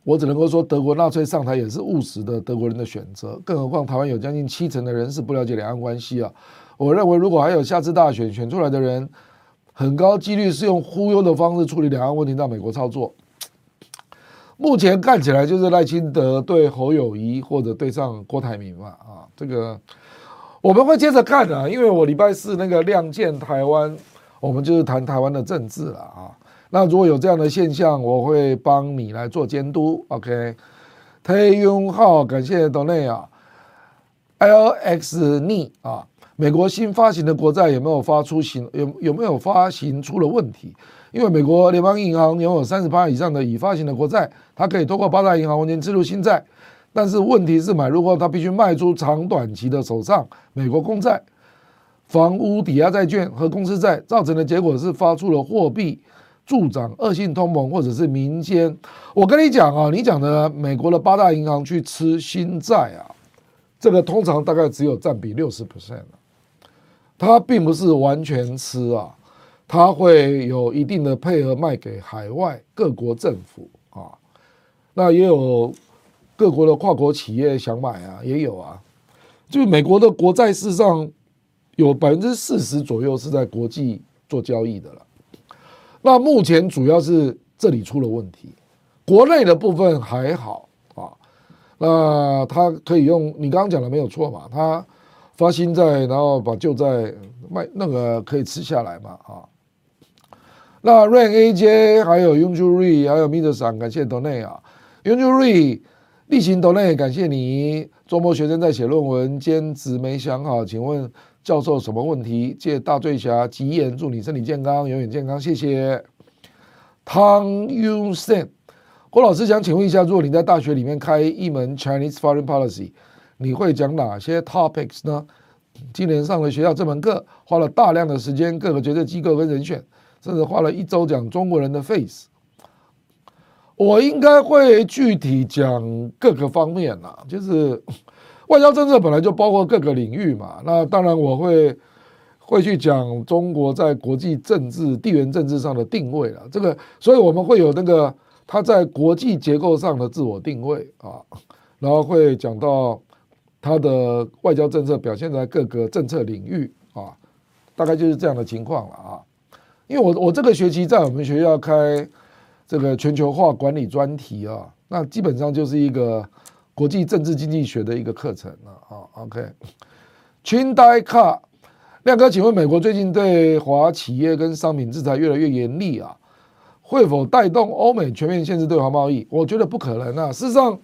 我只能够说，德国纳粹上台也是务实的德国人的选择。更何况，台湾有将近七成的人是不了解两岸关系啊。我认为，如果还有下次大选选出来的人，很高几率是用忽悠的方式处理两岸问题，到美国操作。目前看起来就是赖清德对侯友谊或者对上郭台铭嘛啊，这个我们会接着看啊，因为我礼拜四那个亮剑台湾，我们就是谈台湾的政治了啊。那如果有这样的现象，我会帮你来做监督。OK，推用号感谢董内啊，LX 逆啊，美国新发行的国债有没有发出行有有没有发行出了问题？因为美国联邦银行拥有三十趴以上的已发行的国债，它可以通过八大银行完全置入新债，但是问题是买入后它必须卖出长短期的手上美国公债、房屋抵押债券和公司债，造成的结果是发出了货币。助长恶性通膨，或者是民间，我跟你讲啊，你讲的美国的八大银行去吃新债啊，这个通常大概只有占比六十 percent，它并不是完全吃啊，它会有一定的配合卖给海外各国政府啊，那也有各国的跨国企业想买啊，也有啊，就美国的国债事实上有百分之四十左右是在国际做交易的了。那目前主要是这里出了问题，国内的部分还好啊。那他可以用你刚刚讲的没有错嘛？他发新债，然后把旧债卖，那个可以吃下来嘛？啊。那 Rain AJ 还有 Yunjuri 还有 Middleton 感谢 Donate 啊。Yunjuri 例行 Donate 感谢你。周末学生在写论文，兼职没想好，请问。教授，什么问题？借大醉侠吉言，祝你身体健康，永远健康，谢谢。汤 use 郭老师想请问一下，如果你在大学里面开一门 Chinese Foreign Policy，你会讲哪些 topics 呢？今年上了学校这门课，花了大量的时间，各个决策机构跟人选，甚至花了一周讲中国人的 face。我应该会具体讲各个方面啦，就是。外交政策本来就包括各个领域嘛，那当然我会会去讲中国在国际政治、地缘政治上的定位了。这个，所以我们会有那个它在国际结构上的自我定位啊，然后会讲到它的外交政策表现在各个政策领域啊，大概就是这样的情况了啊。因为我我这个学期在我们学校开这个全球化管理专题啊，那基本上就是一个。国际政治经济学的一个课程了啊，OK。清代卡亮哥，请问美国最近对华企业跟商品制裁越来越严厉啊，会否带动欧美全面限制对华贸易？我觉得不可能啊。事实上，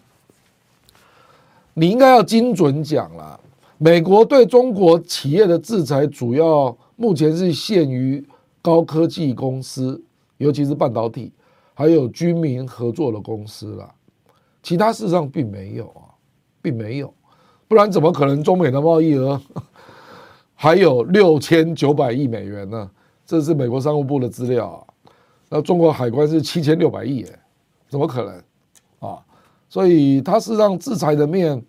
你应该要精准讲了。美国对中国企业的制裁主要目前是限于高科技公司，尤其是半导体，还有军民合作的公司了。其他事实上并没有啊，并没有，不然怎么可能中美的贸易额 [laughs] 还有六千九百亿美元呢？这是美国商务部的资料啊。那中国海关是七千六百亿，哎，怎么可能啊？所以它事实上制裁的面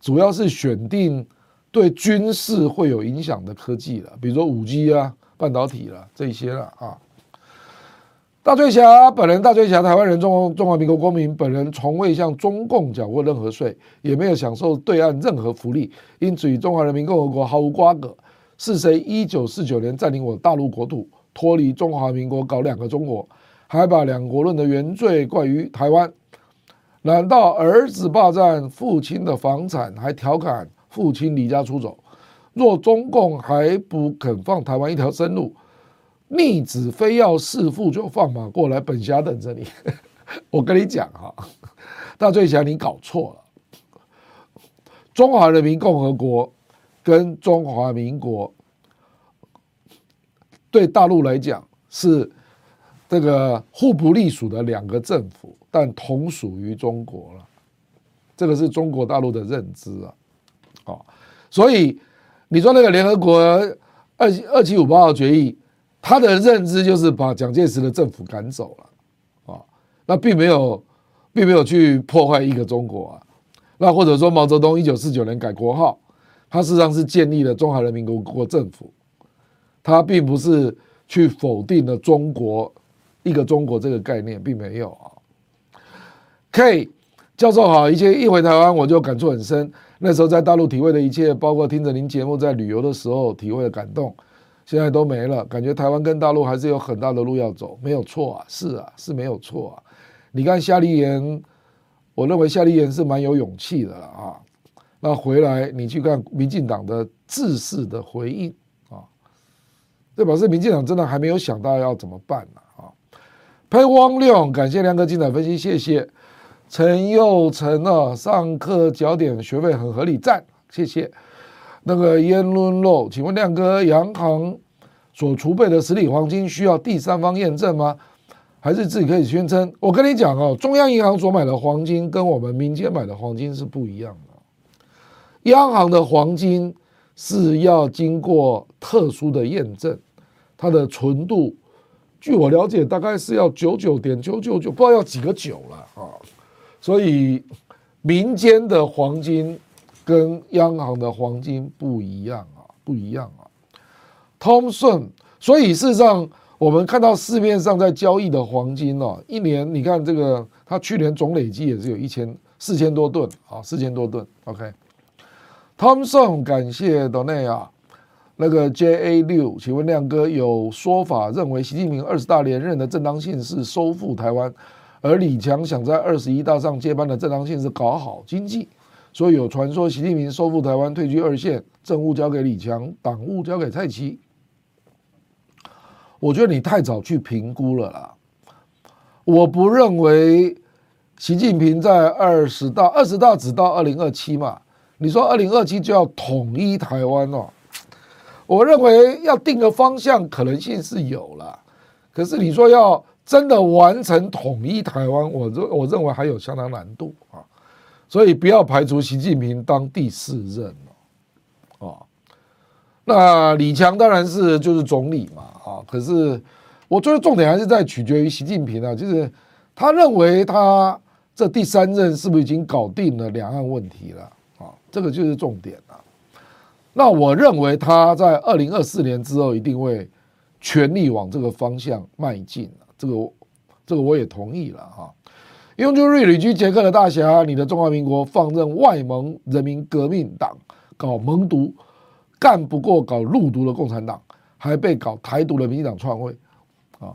主要是选定对军事会有影响的科技了，比如说五 G 啊、半导体了这些了啊。大醉侠本人，大醉侠，台湾人，中中华民国公民，本人从未向中共缴过任何税，也没有享受对岸任何福利，因此与中华人民共和国毫无瓜葛。是谁一九四九年占领我大陆国土，脱离中华民国，搞两个中国，还把两国论的原罪怪于台湾？难道儿子霸占父亲的房产，还调侃父亲离家出走？若中共还不肯放台湾一条生路，逆子非要弑父就放马过来，本侠等着你。[laughs] 我跟你讲哈，大醉侠，你搞错了。中华人民共和国跟中华民国对大陆来讲是这个互不隶属的两个政府，但同属于中国了。这个是中国大陆的认知啊，啊，所以。你说那个联合国二二七五八号决议，他的认知就是把蒋介石的政府赶走了啊，那并没有，并没有去破坏一个中国啊，那或者说毛泽东一九四九年改国号，他事实上是建立了中华人民共和国政府，他并不是去否定了中国一个中国这个概念，并没有啊。K 教授好，一切一回台湾我就感触很深。那时候在大陆体会的一切，包括听着您节目在旅游的时候体会的感动，现在都没了。感觉台湾跟大陆还是有很大的路要走，没有错啊，是啊，是没有错啊。你看夏立言，我认为夏立言是蛮有勇气的了啊。那回来你去看民进党的制式的回应啊，这表示民进党真的还没有想到要怎么办呢啊。潘汪亮，感谢亮哥精彩分析，谢谢。陈佑成啊，上课缴点学费很合理，赞，谢谢。那个烟伦肉，请问亮哥，央行所储备的实体黄金需要第三方验证吗？还是自己可以宣称？我跟你讲哦，中央银行所买的黄金跟我们民间买的黄金是不一样的。央行的黄金是要经过特殊的验证，它的纯度，据我了解，大概是要九九点九九九，不知道要几个九了啊。所以，民间的黄金跟央行的黄金不一样啊，不一样啊。通顺，所以事实上，我们看到市面上在交易的黄金哦，一年你看这个，它去年总累计也是有一千四千多吨啊，四千多吨。OK，通顺，感谢斗内啊，那个 JA 六，请问亮哥有说法认为习近平二十大连任的正当性是收复台湾？而李强想在二十一大上接班的正当性是搞好经济，所以有传说习近平收复台湾，退居二线，政务交给李强，党务交给蔡奇。我觉得你太早去评估了啦。我不认为习近平在二十大，二十大只到二零二七嘛？你说二零二七就要统一台湾哦？我认为要定个方向可能性是有了，可是你说要。真的完成统一台湾，我认我认为还有相当难度啊，所以不要排除习近平当第四任哦。那李强当然是就是总理嘛啊，可是我觉得重点还是在取决于习近平啊，就是他认为他这第三任是不是已经搞定了两岸问题了啊？这个就是重点啊。那我认为他在二零二四年之后一定会全力往这个方向迈进。这个，这个我也同意了哈。雍正瑞旅居捷克的大侠，你的中华民国放任外蒙人民革命党搞蒙独，干不过搞陆独的共产党，还被搞台独的民进党篡位啊。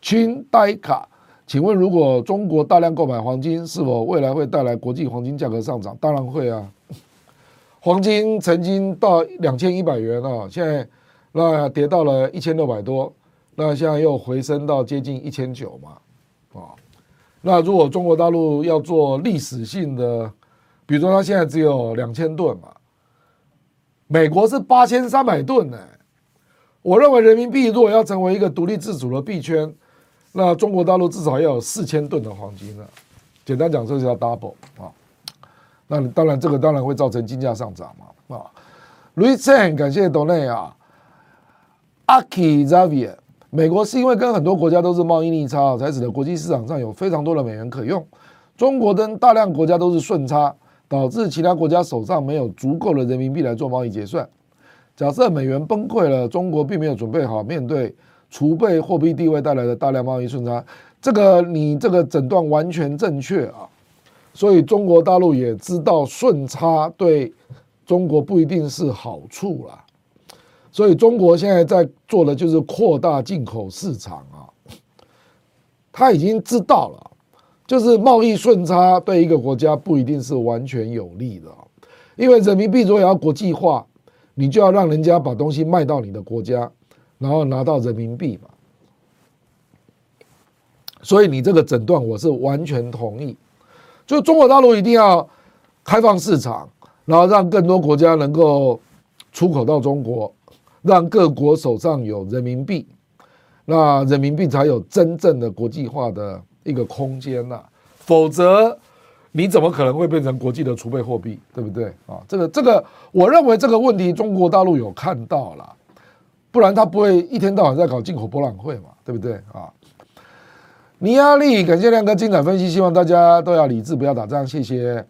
清呆卡，请问如果中国大量购买黄金，是否未来会带来国际黄金价格上涨？当然会啊。黄金曾经到两千一百元啊，现在那跌到了一千六百多。那现在又回升到接近一千九嘛，啊，那如果中国大陆要做历史性的，比如说它现在只有两千吨嘛，美国是八千三百吨呢，我认为人民币如果要成为一个独立自主的币圈，那中国大陆至少要有四千吨的黄金了，简单讲这就叫 double 啊，那当然这个当然会造成金价上涨嘛，啊，Louis Chen 感谢斗内啊，Aki Xavier。美国是因为跟很多国家都是贸易逆差，才使得国际市场上有非常多的美元可用。中国跟大量国家都是顺差，导致其他国家手上没有足够的人民币来做贸易结算。假设美元崩溃了，中国并没有准备好面对储备货币地位带来的大量贸易顺差。这个你这个诊断完全正确啊！所以中国大陆也知道顺差对中国不一定是好处啦。所以中国现在在做的就是扩大进口市场啊，他已经知道了，就是贸易顺差对一个国家不一定是完全有利的，因为人民币如果要国际化，你就要让人家把东西卖到你的国家，然后拿到人民币嘛。所以你这个诊断我是完全同意，就中国大陆一定要开放市场，然后让更多国家能够出口到中国，让各国手上有人民币，那人民币才有真正的国际化的。一个空间呐、否则你怎么可能会变成国际的储备货币，对不对啊？这个这个，我认为这个问题中国大陆有看到了，不然他不会一天到晚在搞进口博览会嘛，对不对啊？尼亚利，感谢亮哥精彩分析，希望大家都要理智，不要打仗，谢谢。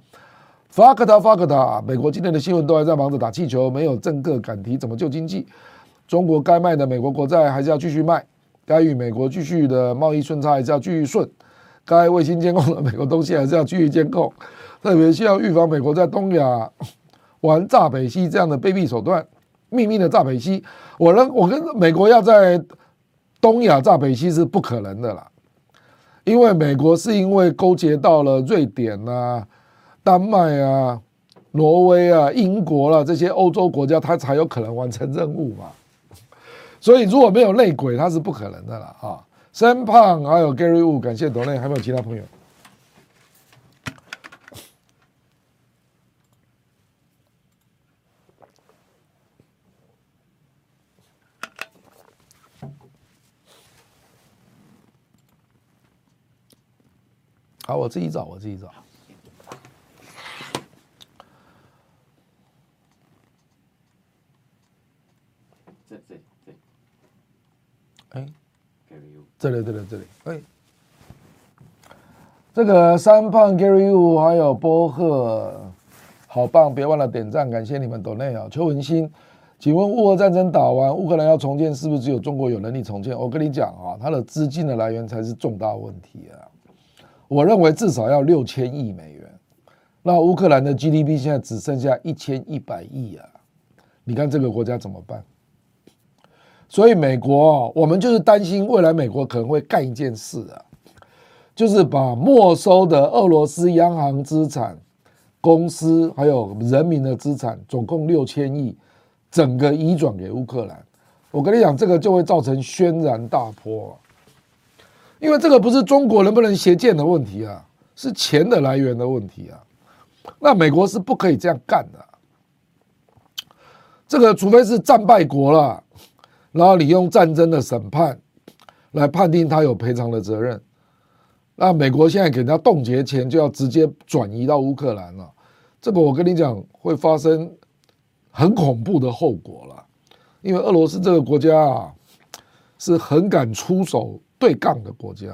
法克塔，法克塔，美国今天的新闻都还在忙着打气球，没有政客敢提怎么救经济。中国该卖的美国国债还是要继续卖，该与美国继续的贸易顺差还是要继续顺。该卫星监控的美国东西还是要继续监控，特别需要预防美国在东亚玩诈北西这样的卑鄙手段，秘密的诈北西。我认我跟美国要在东亚诈北西是不可能的啦，因为美国是因为勾结到了瑞典啊、丹麦啊、挪威啊、英国啦、啊、这些欧洲国家，它才有可能完成任务嘛。[laughs] 所以如果没有内鬼，它是不可能的了啊。三胖还有 Gary Wu，感谢抖内，还有没有其他朋友？好，我自己找，我自己找。这这这，哎。这里，这里，这里，哎，这个三胖 Gary Wu 还有波赫，好棒！别忘了点赞，感谢你们抖内啊。邱文新，请问乌俄战争打完，乌克兰要重建，是不是只有中国有能力重建？我跟你讲啊，它的资金的来源才是重大问题啊。我认为至少要六千亿美元，那乌克兰的 GDP 现在只剩下一千一百亿啊，你看这个国家怎么办？所以美国，我们就是担心未来美国可能会干一件事啊，就是把没收的俄罗斯央行资产、公司还有人民的资产，总共六千亿，整个移转给乌克兰。我跟你讲，这个就会造成轩然大波，因为这个不是中国能不能协建的问题啊，是钱的来源的问题啊。那美国是不可以这样干的，这个除非是战败国了。然后你用战争的审判来判定他有赔偿的责任，那美国现在给他冻结钱，就要直接转移到乌克兰了。这个我跟你讲会发生很恐怖的后果了，因为俄罗斯这个国家啊是很敢出手对抗的国家，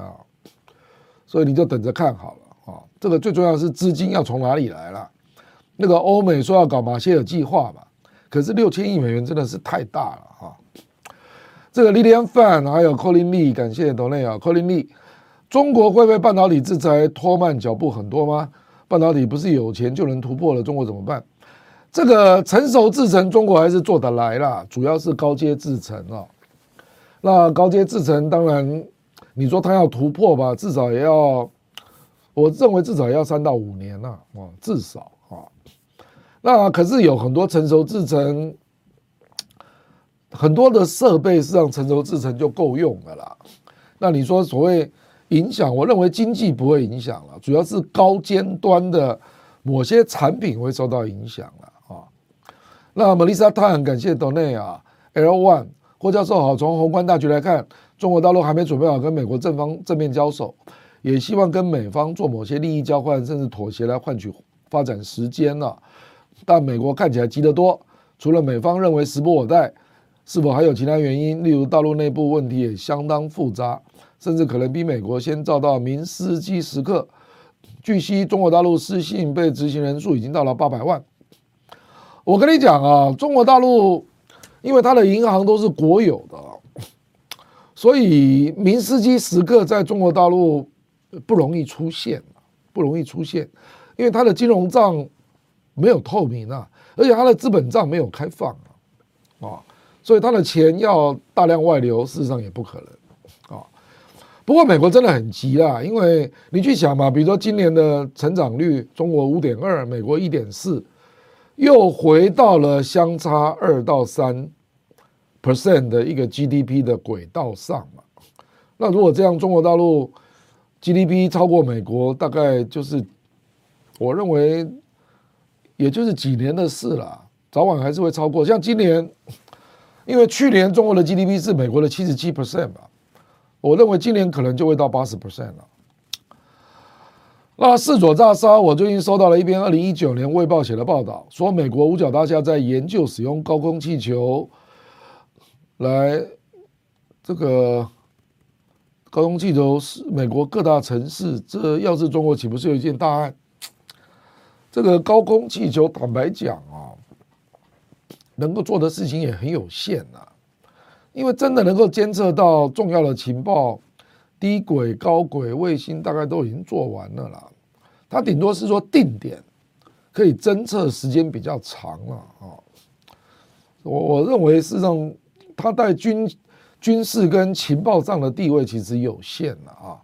所以你就等着看好了啊。这个最重要的是资金要从哪里来了？那个欧美说要搞马歇尔计划嘛，可是六千亿美元真的是太大了啊。这个 Lilian Fan 还有 Colin Lee，感谢董内啊，Colin Lee，中国会被半导体制裁拖慢脚步很多吗？半导体不是有钱就能突破了，中国怎么办？这个成熟制程中国还是做得来啦，主要是高阶制程啊。那高阶制程当然，你说它要突破吧，至少也要，我认为至少要三到五年呐，啊，至少啊。那可是有很多成熟制程。很多的设备是让成熟制程就够用的啦。那你说所谓影响，我认为经济不会影响了，主要是高尖端的某些产品会受到影响了啊。那么丽莎太很感谢斗内啊，L One 郭教授好，从宏观大局来看，中国大陆还没准备好跟美国正方正面交手，也希望跟美方做某些利益交换，甚至妥协来换取发展时间了。但美国看起来急得多，除了美方认为时不我待。是否还有其他原因？例如大陆内部问题也相当复杂，甚至可能比美国先遭到明斯基时刻。据悉，中国大陆失信被执行人数已经到了八百万。我跟你讲啊，中国大陆因为它的银行都是国有的，所以明斯基时刻在中国大陆不容易出现，不容易出现，因为它的金融账没有透明啊，而且它的资本账没有开放啊，啊。所以他的钱要大量外流，事实上也不可能啊。不过美国真的很急啦，因为你去想嘛，比如说今年的成长率，中国五点二，美国一点四，又回到了相差二到三 percent 的一个 GDP 的轨道上嘛。那如果这样，中国大陆 GDP 超过美国，大概就是我认为，也就是几年的事了，早晚还是会超过。像今年。因为去年中国的 GDP 是美国的七十七 percent 吧，我认为今年可能就会到八十 percent 了。那四座炸烧，我最近收到了一篇二零一九年《卫报》写的报道，说美国五角大厦在研究使用高空气球来这个高空气球是美国各大城市，这要是中国岂不是有一件大案？这个高空气球，坦白讲。能够做的事情也很有限呐，因为真的能够监测到重要的情报，低轨、高轨卫星大概都已经做完了啦。它顶多是说定点可以侦测时间比较长了啊。我我认为事实上，它在军军事跟情报上的地位其实有限了啊。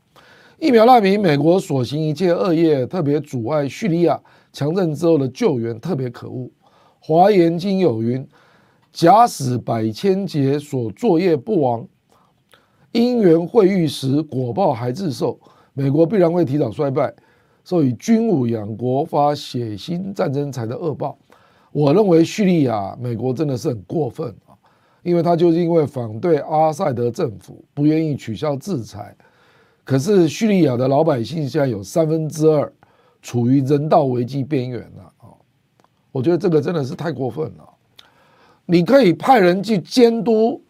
一秒难民，美国所行一切恶业，特别阻碍叙利亚强震之后的救援，特别可恶。华严经有云：“假使百千劫所作业不亡，因缘会遇时，果报还自受。美国必然会提早衰败，受以军武养国、发血腥战争财的恶报。”我认为叙利亚，美国真的是很过分啊，因为他就是因为反对阿塞德政府，不愿意取消制裁。可是叙利亚的老百姓现在有三分之二处于人道危机边缘了。我觉得这个真的是太过分了。你可以派人去监督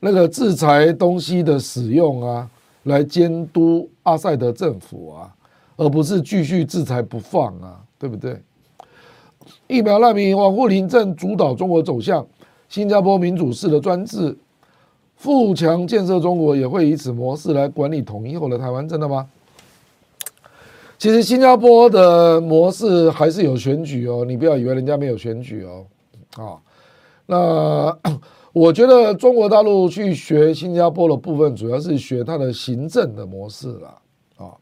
那个制裁东西的使用啊，来监督阿塞德政府啊，而不是继续制裁不放啊，对不对？疫苗难民王沪宁正主导中国走向新加坡民主式的专制，富强建设中国也会以此模式来管理统一后的台湾，真的吗？其实新加坡的模式还是有选举哦，你不要以为人家没有选举哦，啊，那 [coughs] 我觉得中国大陆去学新加坡的部分，主要是学它的行政的模式了啊。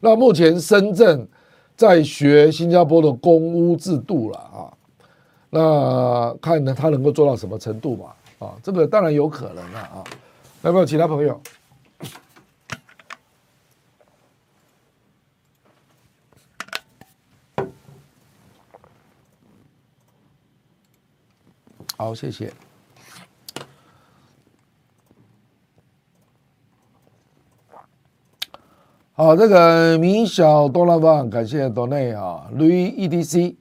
那目前深圳在学新加坡的公屋制度了啊，那看呢他能够做到什么程度吧？啊，这个当然有可能了啊。有没有其他朋友？好，谢谢。好，这个米小多拉方，感谢多内啊绿 EDC，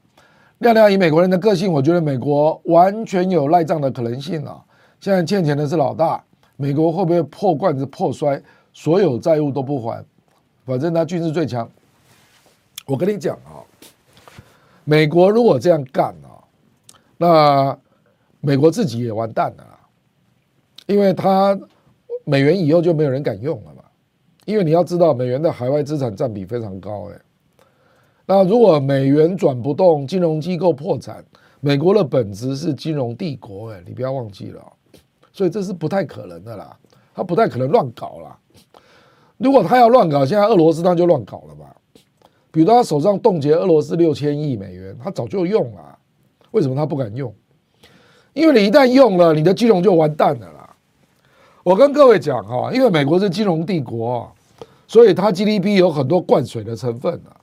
亮亮以美国人的个性，我觉得美国完全有赖账的可能性啊。现在欠钱的是老大，美国会不会破罐子破摔，所有债务都不还？反正他军事最强。我跟你讲啊，美国如果这样干啊，那。美国自己也完蛋了，因为它美元以后就没有人敢用了嘛。因为你要知道，美元的海外资产占比非常高哎。那如果美元转不动，金融机构破产，美国的本质是金融帝国哎，你不要忘记了。所以这是不太可能的啦，他不太可能乱搞啦。如果他要乱搞，现在俄罗斯他就乱搞了吧？比如他手上冻结俄罗斯六千亿美元，他早就用了，为什么他不敢用？因为你一旦用了，你的金融就完蛋了啦。我跟各位讲哈，因为美国是金融帝国，所以它 GDP 有很多灌水的成分啊。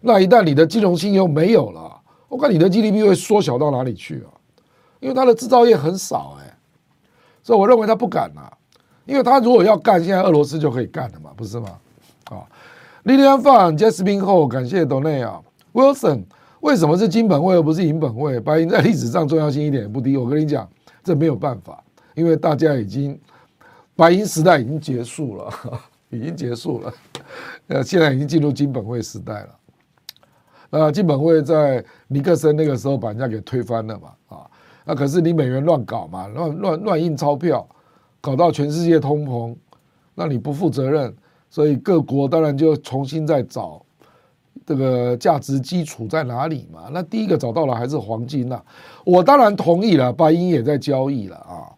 那一旦你的金融信用没有了，我看你的 GDP 会缩小到哪里去啊？因为它的制造业很少哎，所以我认为他不敢啊。因为他如果要干，现在俄罗斯就可以干了嘛，不是吗？啊，Lilian Fan、Jasmine Ho，感谢 Donate 啊，Wilson。为什么是金本位而不是银本位？白银在历史上重要性一点也不低。我跟你讲，这没有办法，因为大家已经白银时代已经结束了，[laughs] 已经结束了。呃，现在已经进入金本位时代了。那金本位在尼克森那个时候把人家给推翻了嘛？啊，那可是你美元乱搞嘛，乱乱乱印钞票，搞到全世界通膨，那你不负责任，所以各国当然就重新再找。这个价值基础在哪里嘛？那第一个找到了还是黄金呐、我当然同意了，白银也在交易了啊，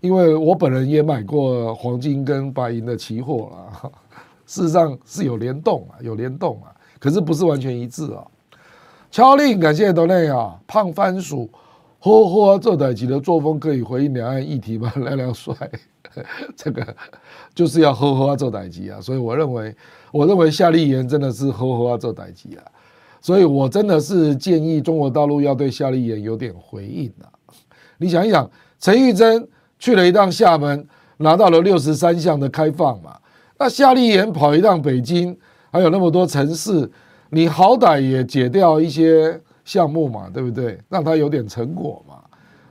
因为我本人也买过黄金跟白银的期货了，[laughs] 事实上是有联动啊，有联动啊，可是不是完全一致啊。敲令，感谢斗内啊，胖番薯，呵呵，这代级的作风可以回应两岸议题吗？[laughs] 亮亮帅，这个就是要呵呵这代级啊，所以我认为，我认为夏立言真的是呵呵这代机啊，所以我真的是建议中国大陆要对夏立言有点回应啊。你想一想，陈玉珍去了一趟厦门，拿到了六十三项的开放嘛，那夏立言跑一趟北京，还有那么多城市。你好歹也解掉一些项目嘛，对不对？让他有点成果嘛，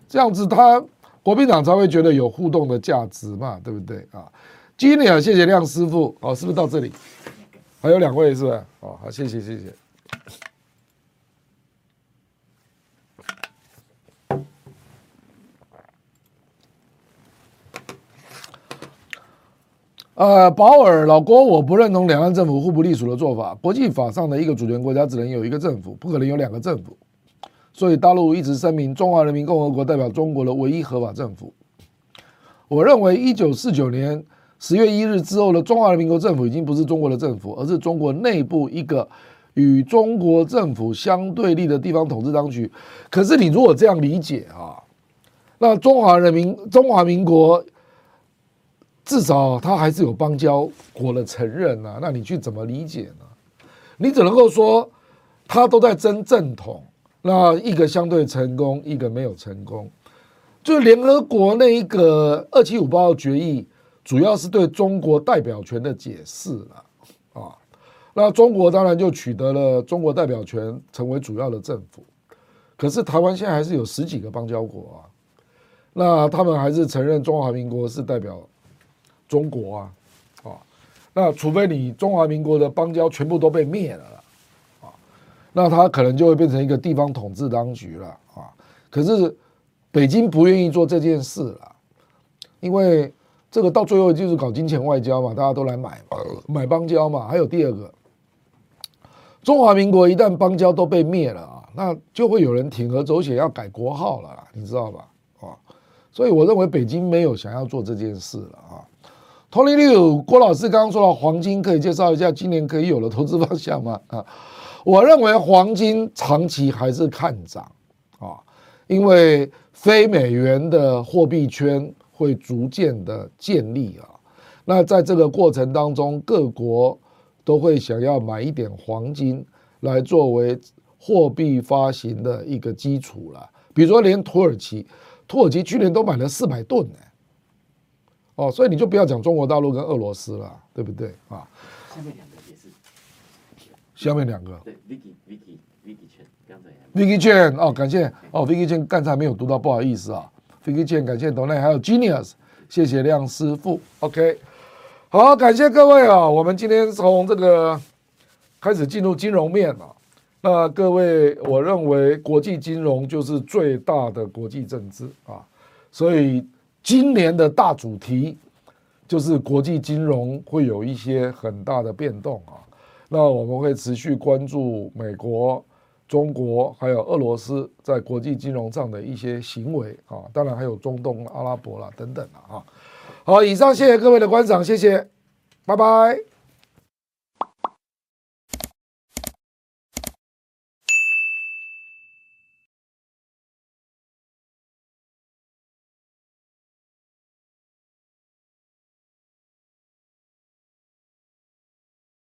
这样子他国民党才会觉得有互动的价值嘛，对不对啊？今天啊，谢谢亮师傅，哦，是不是到这里？还有两位是吧？哦，好，谢谢谢谢。呃，保尔老郭，我不认同两岸政府互不隶属的做法。国际法上的一个主权国家只能有一个政府，不可能有两个政府。所以大陆一直声明，中华人民共和国代表中国的唯一合法政府。我认为，一九四九年十月一日之后的中华人民共和国政府已经不是中国的政府，而是中国内部一个与中国政府相对立的地方统治当局。可是，你如果这样理解啊，那中华人民中华民国。至少他还是有邦交国的承认啊，那你去怎么理解呢？你只能够说他都在争正统，那一个相对成功，一个没有成功。就联合国那一个二七五八号决议，主要是对中国代表权的解释了啊。那中国当然就取得了中国代表权，成为主要的政府。可是台湾现在还是有十几个邦交国啊，那他们还是承认中华民国是代表。中国啊，啊，那除非你中华民国的邦交全部都被灭了啊，那它可能就会变成一个地方统治当局了啊。可是北京不愿意做这件事了，因为这个到最后就是搞金钱外交嘛，大家都来买嘛，买邦交嘛。还有第二个，中华民国一旦邦交都被灭了啊，那就会有人铤而走险要改国号了，你知道吧？啊，所以我认为北京没有想要做这件事了啊。Tony Liu 郭老师刚刚说到黄金，可以介绍一下今年可以有的投资方向吗？啊，我认为黄金长期还是看涨啊，因为非美元的货币圈会逐渐的建立啊。那在这个过程当中，各国都会想要买一点黄金来作为货币发行的一个基础了。比如说，连土耳其，土耳其去年都买了四百吨呢。哦，所以你就不要讲中国大陆跟俄罗斯了，对不对啊？下面两个也是。下面两个。对，Vicky Vicky Vicky Chen 刚才。Vicky Chen 哦，感谢哦，Vicky Chen 刚才没有读到，不好意思啊。Vicky Chen 感谢董内，还有 Genius，谢谢亮师傅。OK，好，感谢各位啊。我们今天从这个开始进入金融面了。那各位，我认为国际金融就是最大的国际政治啊，所以。今年的大主题就是国际金融会有一些很大的变动啊，那我们会持续关注美国、中国还有俄罗斯在国际金融上的一些行为啊，当然还有中东、阿拉伯啦等等啊。好，以上谢谢各位的观赏，谢谢，拜拜。